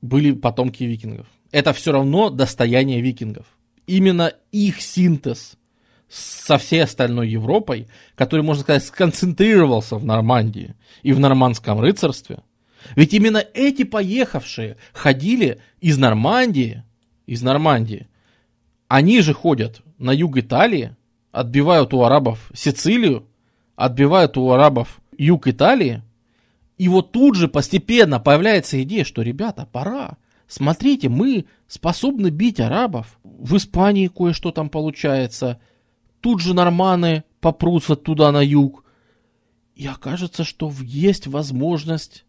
были потомки викингов. Это все равно достояние викингов. Именно их синтез со всей остальной Европой, который, можно сказать, сконцентрировался в Нормандии и в нормандском рыцарстве – ведь именно эти поехавшие ходили из Нормандии, из Нормандии. Они же ходят на юг Италии, отбивают у арабов Сицилию, отбивают у арабов юг Италии, И вот тут же постепенно появляется идея, что, ребята, пора. Смотрите, мы способны бить арабов. В Испании кое-что там получается. Тут же норманы попрутся туда на юг. И окажется, что есть возможность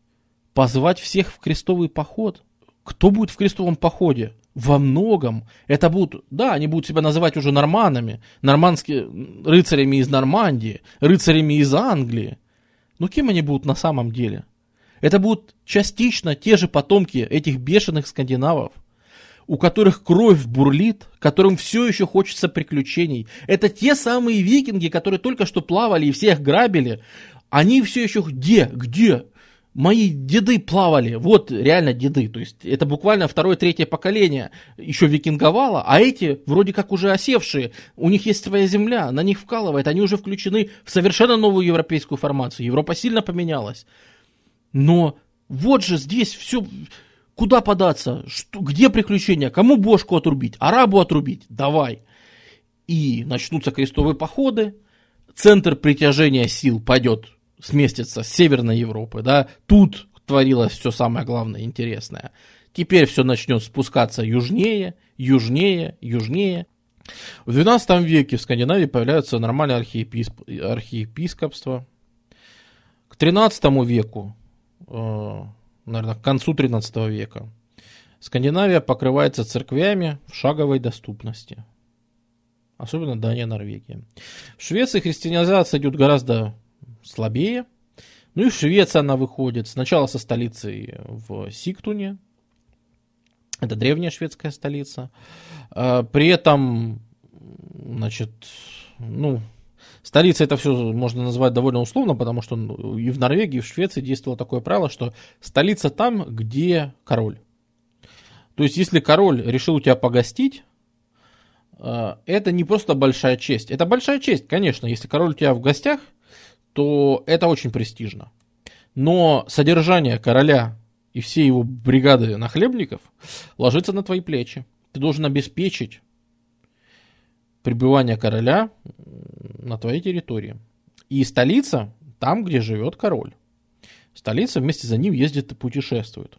позвать всех в крестовый поход. Кто будет в крестовом походе? Во многом это будут, да, они будут себя называть уже норманами, нормандские рыцарями из Нормандии, рыцарями из Англии. Но кем они будут на самом деле? Это будут частично те же потомки этих бешеных скандинавов, у которых кровь бурлит, которым все еще хочется приключений. Это те самые викинги, которые только что плавали и всех грабили. Они все еще где? Где? Мои деды плавали, вот реально деды, то есть это буквально второе, третье поколение еще викинговало, а эти вроде как уже осевшие, у них есть своя земля, на них вкалывает, они уже включены в совершенно новую европейскую формацию, Европа сильно поменялась. Но вот же здесь все, куда податься, что, где приключения, кому бошку отрубить, арабу отрубить, давай. И начнутся крестовые походы, центр притяжения сил пойдет, сместится с Северной Европы, да, тут творилось все самое главное интересное. Теперь все начнет спускаться южнее, южнее, южнее. В 12 веке в Скандинавии появляются нормальные архиеписп... архиепископства. К 13 веку Э, наверное, к концу 13 века. Скандинавия покрывается церквями в шаговой доступности. Особенно Дания, Норвегия. В Швеции христианизация идет гораздо слабее. Ну и в Швеции она выходит сначала со столицей в Сиктуне. Это древняя шведская столица. Э, при этом, значит, ну, Столица это все можно назвать довольно условно, потому что ну, и в Норвегии, и в Швеции действовало такое правило, что столица там, где король. То есть, если король решил у тебя погостить, э, это не просто большая честь. Это большая честь, конечно. Если король у тебя в гостях, то это очень престижно. Но содержание короля и всей его бригады нахлебников ложится на твои плечи. Ты должен обеспечить пребывание короля на твоей территории. И столица там, где живет король. Столица вместе за ним ездит и путешествует.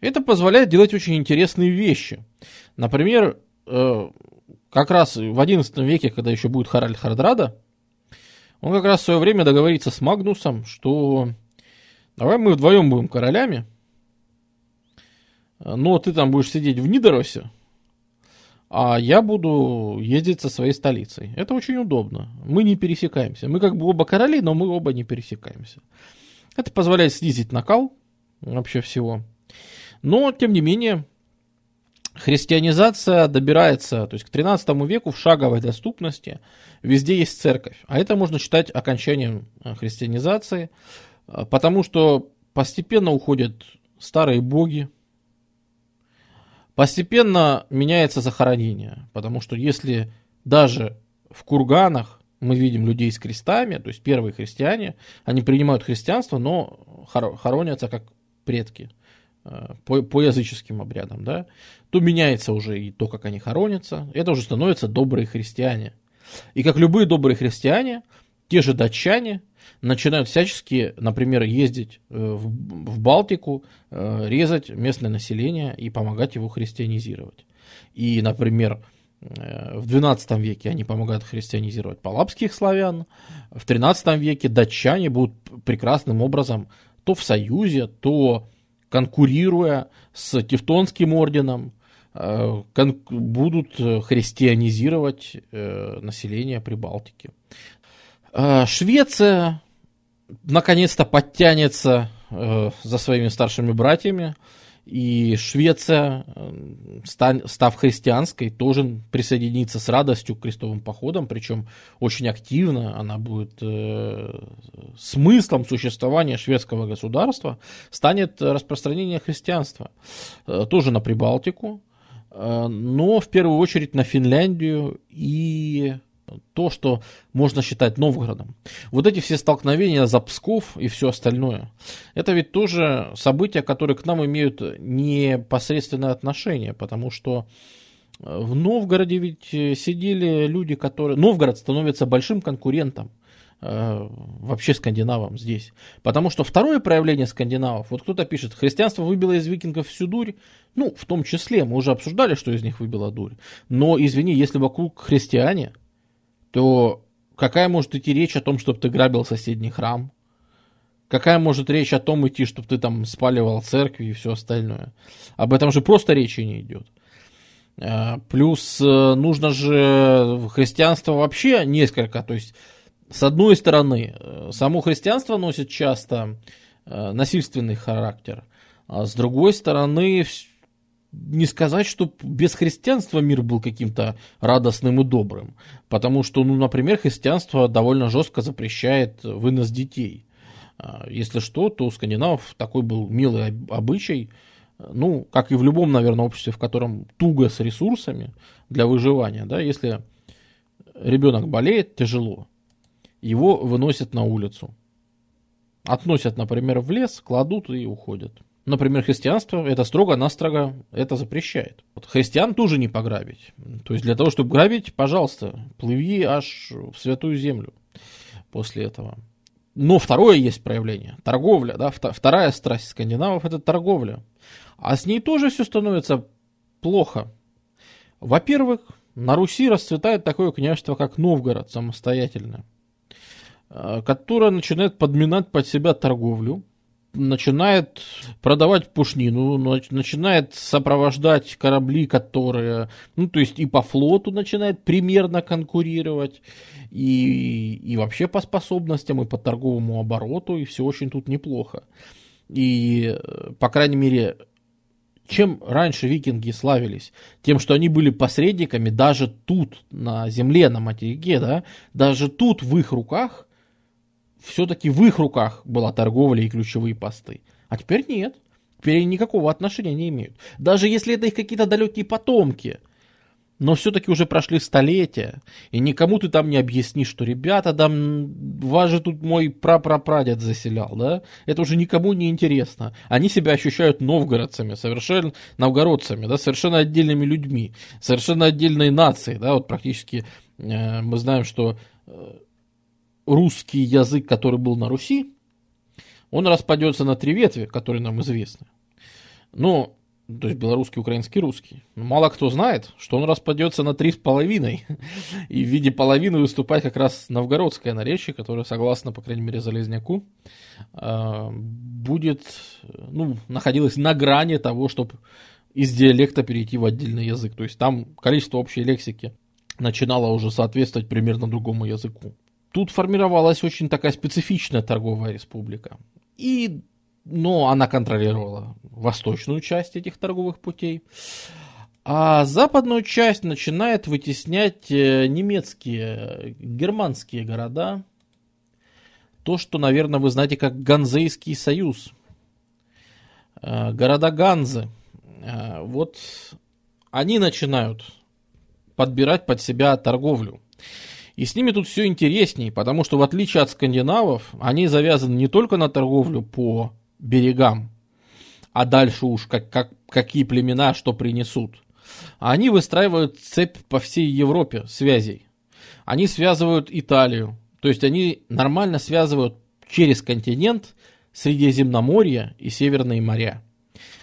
Это позволяет делать очень интересные вещи. Например, э, как раз в XI веке, когда еще будет Харальд Хардрада, он как раз в свое время договорится с Магнусом, что давай мы вдвоем будем королями, но ты там будешь сидеть в Нидоросе, а я буду ездить со своей столицей. Это очень удобно. Мы не пересекаемся. Мы как бы оба короли, но мы оба не пересекаемся. Это позволяет снизить накал вообще всего. Но, тем не менее, христианизация добирается, то есть к 13 веку в шаговой доступности. Везде есть церковь. А это можно считать окончанием э, христианизации, э, потому что постепенно уходят старые боги, Постепенно меняется захоронение, потому что если даже в курганах мы видим людей с крестами, то есть первые христиане, они принимают христианство, но хоронятся как предки по, по языческим обрядам, да, то меняется уже и то, как они хоронятся, это уже становятся добрые христиане. И как любые добрые христиане, те же датчане начинают всячески, например, ездить э, в, в Балтику, э, резать местное население и помогать его христианизировать. И, например, э, в XII веке они помогают христианизировать палапских славян, в XIII веке датчане будут прекрасным образом то в союзе, то конкурируя с Тевтонским орденом, будут христианизировать население Прибалтики. Швеция наконец-то подтянется э, за своими старшими братьями. И Швеция, э, став христианской, тоже присоединится с радостью к крестовым походам, причем очень активно она будет э, смыслом существования шведского государства станет распространение христианства. Э, тоже на Прибалтику, э, но в первую очередь на Финляндию и то, что можно считать Новгородом. Вот эти все столкновения за Псков и все остальное, это ведь тоже события, которые к нам имеют непосредственное отношение, потому что э, в Новгороде ведь сидели люди, которые... Новгород становится большим конкурентом э, вообще скандинавам здесь. Потому что второе проявление скандинавов, вот кто-то пишет, христианство выбило из викингов всю дурь, ну, в том числе, мы уже обсуждали, что из них выбило дурь, но, извини, если вокруг христиане, то какая может идти речь о том, чтобы ты грабил соседний храм, Какая может речь о том идти, чтобы ты там спаливал церкви и все остальное? Об этом же просто речи не идет. Э, плюс э, нужно же христианство вообще несколько. То есть, с одной стороны, э, само христианство носит часто насильственный характер. А с другой стороны, не сказать, что без христианства мир был каким-то радостным и добрым. Потому что, ну, например, христианство довольно жестко запрещает вынос детей. А, если что, то у скандинавов такой был милый обычай, ну, как и в любом, наверное, обществе, в котором туго с ресурсами для выживания, да, если ребенок болеет тяжело, его выносят на улицу. Относят, например, в лес, кладут и уходят. Например, христианство это строго-настрого это запрещает. Вот христиан тоже не пограбить. То есть для того, чтобы грабить, пожалуйста, плыви аж в святую землю после этого. Но второе есть проявление. Торговля, да, вторая страсть скандинавов это торговля. А с ней тоже все становится плохо. Во-первых, на Руси расцветает такое княжество, как Новгород, самостоятельное, э, которое начинает подминать под себя торговлю, начинает продавать пушнину, начинает сопровождать корабли, которые, ну, то есть и по флоту начинает примерно конкурировать, и, и вообще по способностям, и по торговому обороту, и все очень тут неплохо. И, по крайней мере, чем раньше викинги славились? Тем, что они были посредниками даже тут, на земле, на материке, да, даже тут в их руках все-таки в их руках была торговля и ключевые посты. А теперь нет. Теперь они никакого отношения не имеют. Даже если это их какие-то далекие потомки. Но все-таки уже прошли столетия, и никому ты там не объяснишь, что ребята, там, вас же тут мой прапрапрадед заселял, да? Это уже никому не интересно. Они себя ощущают новгородцами, совершенно новгородцами, да, совершенно отдельными людьми, совершенно отдельной нацией, да, вот практически э, мы знаем, что э, русский язык, который был на Руси, он распадется на три ветви, которые нам известны. Но, то есть белорусский, украинский, русский. Но мало кто знает, что он распадется на три с половиной. И в виде половины выступает как раз новгородское наречие, которое, согласно, по крайней мере, Залезняку, а, будет, ну, находилось на грани того, чтобы из диалекта перейти в отдельный язык. То есть там количество общей лексики начинало уже соответствовать примерно другому языку. Тут формировалась очень такая специфичная торговая республика. И, но она контролировала восточную часть этих торговых путей. А западную часть начинает вытеснять э, немецкие, германские города. То, что, наверное, вы знаете как Ганзейский союз. Э, города Ганзы. Э, вот они начинают подбирать под себя торговлю. И с ними тут все интереснее, потому что в отличие от скандинавов, они завязаны не только на торговлю по берегам, а дальше уж как, как, какие племена что принесут. Они выстраивают цепь по всей Европе связей. Они связывают Италию. То есть они нормально связывают через континент Средиземноморье и Северные моря.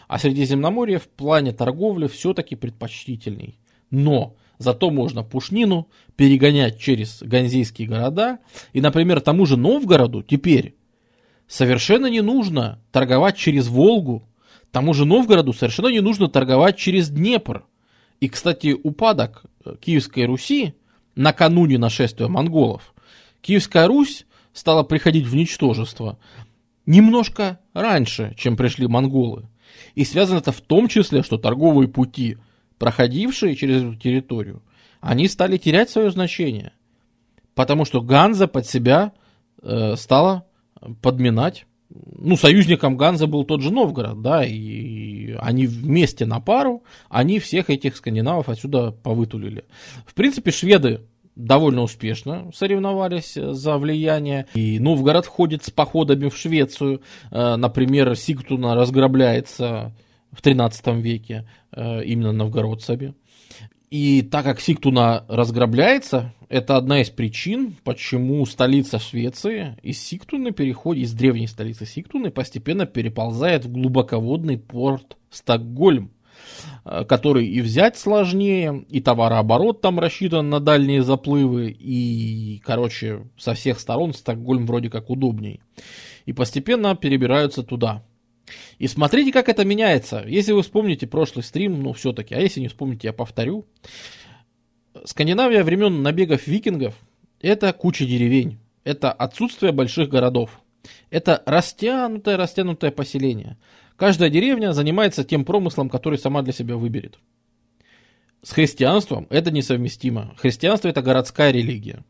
А Средиземноморье в плане торговли все-таки предпочтительней. Но Зато можно пушнину перегонять через ганзейские города. И, например, тому же Новгороду теперь совершенно не нужно торговать через Волгу. Тому же Новгороду совершенно не нужно торговать через Днепр. И, кстати, упадок э, Киевской Руси накануне нашествия монголов. Киевская Русь стала приходить в ничтожество немножко раньше, чем пришли монголы. И связано это в том числе, что торговые пути проходившие через эту территорию, они стали терять свое значение. Потому что Ганза под себя э, стала подминать. Ну, союзником Ганза был тот же Новгород, да, и они вместе на пару, они всех этих скандинавов отсюда повытулили. В принципе, шведы довольно успешно соревновались за влияние. И Новгород входит с походами в Швецию. Э, например, Сигтуна разграбляется в 13 веке э, именно новгородцами. И так как Сиктуна разграбляется, это одна из причин, почему столица Швеции из Сиктуны переходит, из древней столицы Сиктуны постепенно переползает в глубоководный порт Стокгольм, э, который и взять сложнее, и товарооборот там рассчитан на дальние заплывы, и, короче, со всех сторон Стокгольм вроде как удобней. И постепенно перебираются туда. И смотрите, как это меняется. Если вы вспомните прошлый стрим, ну все-таки, а если не вспомните, я повторю. Скандинавия времен набегов викингов – это куча деревень, это отсутствие больших городов, это растянутое, растянутое поселение. Каждая деревня занимается тем промыслом, который сама для себя выберет. С христианством это несовместимо. Христианство – это городская религия.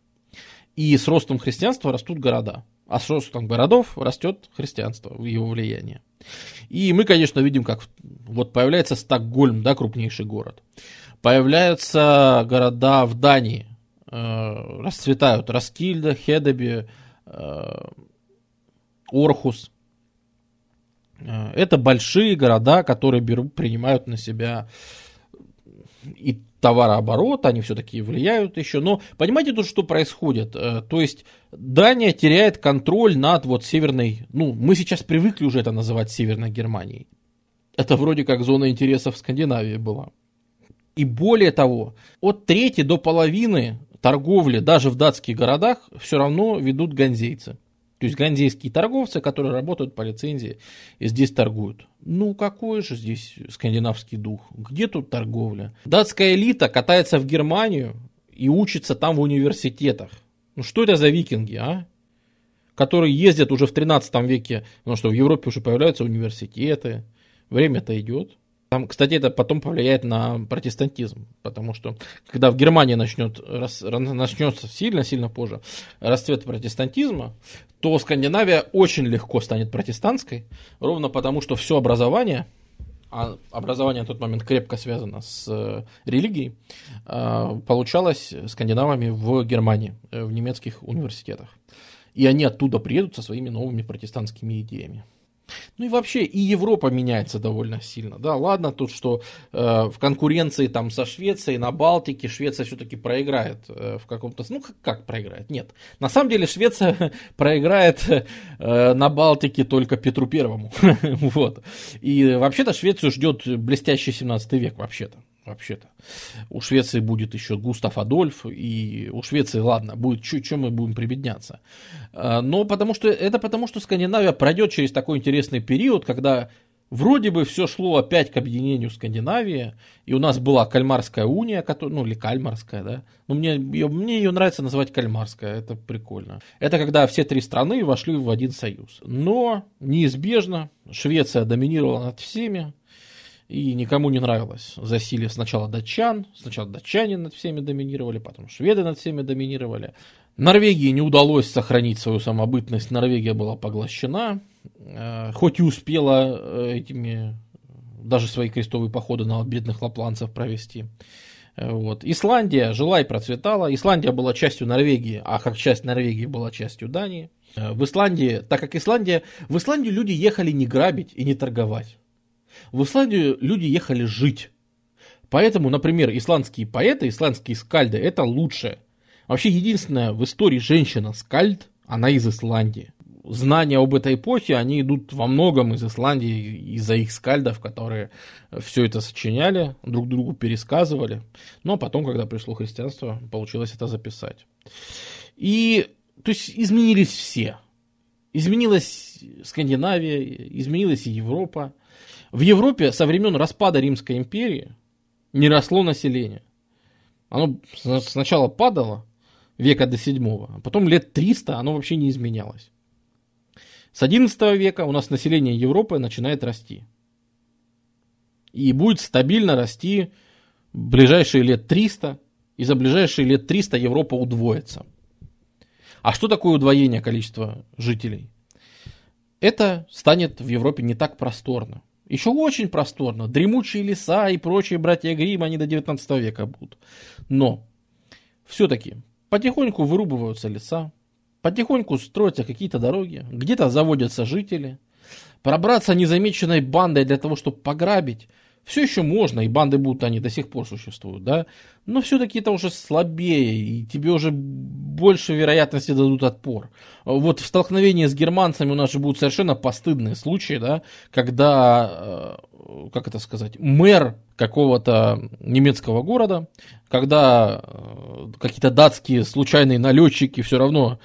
И с ростом христианства растут города. А с ростом городов растет христианство, его влияние. И мы, конечно, видим, как вот появляется Стокгольм, да, крупнейший город. Появляются города в Дании, э, расцветают Раскильда, Хедеби, э, Орхус. Э, это большие города, которые берут, принимают на себя и товарооборот, они все-таки влияют еще. Но понимаете тут, что происходит? Э, то есть Дания теряет контроль над вот северной, ну, мы сейчас привыкли уже это называть Северной Германией. Это вроде как зона интересов Скандинавии была. И более того, от трети до половины торговли даже в датских городах все равно ведут ганзейцы. То есть ганзейские торговцы, которые работают по лицензии и здесь торгуют. Ну, какой же здесь скандинавский дух? Где тут торговля? Датская элита катается в Германию и учится там в университетах. Ну, что это за викинги, а? Которые ездят уже в 13 веке, потому что в Европе уже появляются университеты. Время-то идет. Там, кстати, это потом повлияет на протестантизм, потому что когда в Германии начнет, рас, начнется сильно-сильно позже расцвет протестантизма, то Скандинавия очень легко станет протестантской, ровно потому что все образование, а образование на тот момент крепко связано с э, религией, э, получалось скандинавами в Германии, э, в немецких университетах. И они оттуда приедут со своими новыми протестантскими идеями. Ну и вообще и Европа меняется довольно сильно. Да, ладно тут, что э, в конкуренции там со Швецией на Балтике Швеция все-таки проиграет э, в каком-то... Ну как, как проиграет? Нет. На самом деле Швеция проиграет э, на Балтике только Петру Первому. вот. И вообще-то Швецию ждет блестящий 17 век вообще-то вообще-то. У Швеции будет еще Густав Адольф, и у Швеции, ладно, будет, чем мы будем прибедняться. А, но потому что, это потому, что Скандинавия пройдет через такой интересный период, когда вроде бы все шло опять к объединению Скандинавии, и у нас была Кальмарская уния, ну или Кальмарская, да, но мне ее, мне ее нравится называть Кальмарская, это прикольно. Это когда все три страны вошли в один союз. Но неизбежно Швеция доминировала над всеми, и никому не нравилось засилие сначала датчан, сначала датчане над всеми доминировали, потом шведы над всеми доминировали. Норвегии не удалось сохранить свою самобытность, Норвегия была поглощена, э, хоть и успела э, этими даже свои крестовые походы на бедных лапланцев провести. Э, вот. Исландия жила и процветала. Исландия была частью Норвегии, а как часть Норвегии была частью Дании. В Исландии, так как Исландия, в Исландию люди ехали не грабить и не торговать. В Исландию люди ехали жить. Поэтому, например, исландские поэты, исландские скальды – это лучшее. Вообще, единственная в истории женщина-скальд, она из Исландии. Знания об этой эпохе, они идут во многом из Исландии, из-за их скальдов, которые все это сочиняли, друг другу пересказывали. Но потом, когда пришло христианство, получилось это записать. И, то есть, изменились все. Изменилась Скандинавия, изменилась и Европа. В Европе со времен распада Римской империи не росло население. Оно сначала падало века до седьмого, а потом лет 300 оно вообще не изменялось. С 11 века у нас население Европы начинает расти. И будет стабильно расти ближайшие лет 300, и за ближайшие лет 300 Европа удвоится. А что такое удвоение количества жителей? Это станет в Европе не так просторно. Еще очень просторно. Дремучие леса и прочие братья Грим, они до 19 века будут. Но все-таки потихоньку вырубываются леса, потихоньку строятся какие-то дороги, где-то заводятся жители. Пробраться незамеченной бандой для того, чтобы пограбить, Все еще можно, и банды будут, они до сих пор существуют, да, но все-таки это уже слабее, и тебе уже больше вероятности дадут отпор. Вот в столкновении с германцами у нас же будут совершенно постыдные случаи, да, когда, э, как это сказать, мэр какого-то немецкого города, когда э, какие-то датские случайные налетчики все равно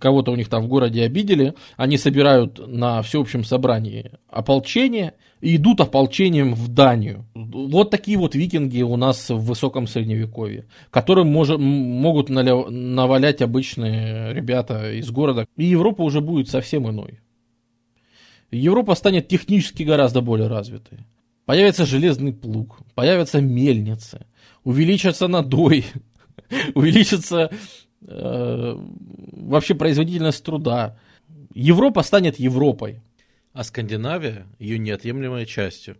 кого-то у них там в городе обидели, они собирают на всеобщем собрании ополчение и идут ополчением в Данию. Вот такие вот викинги у нас в высоком средневековье, которым может, могут навалять обычные ребята из города. И Европа уже будет совсем иной. Европа станет технически гораздо более развитой. Появится железный плуг, появятся мельницы, увеличится надой, увеличится э, вообще производительность труда. Европа станет Европой. А Скандинавия ее неотъемлемой частью.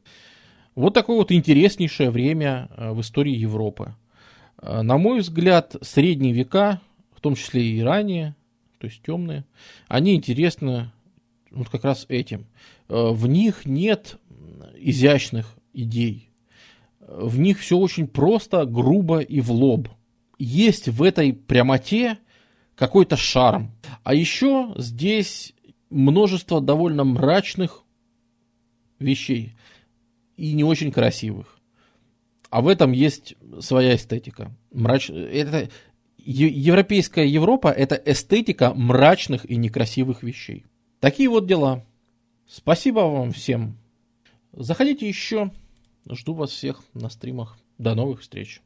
Вот такое вот интереснейшее время э, в истории Европы. Э, на мой взгляд, средние века, в том числе и ранее, то есть темные, они интересны вот как раз этим. Э, в них нет изящных идей. В них все очень просто, грубо и в лоб. Есть в этой прямоте какой-то шарм. А еще здесь множество довольно мрачных вещей и не очень красивых. А в этом есть своя эстетика. Мрач... Это... Европейская Европа – это эстетика мрачных и некрасивых вещей. Такие вот дела. Спасибо вам всем Заходите еще. Жду вас всех на стримах. До новых встреч.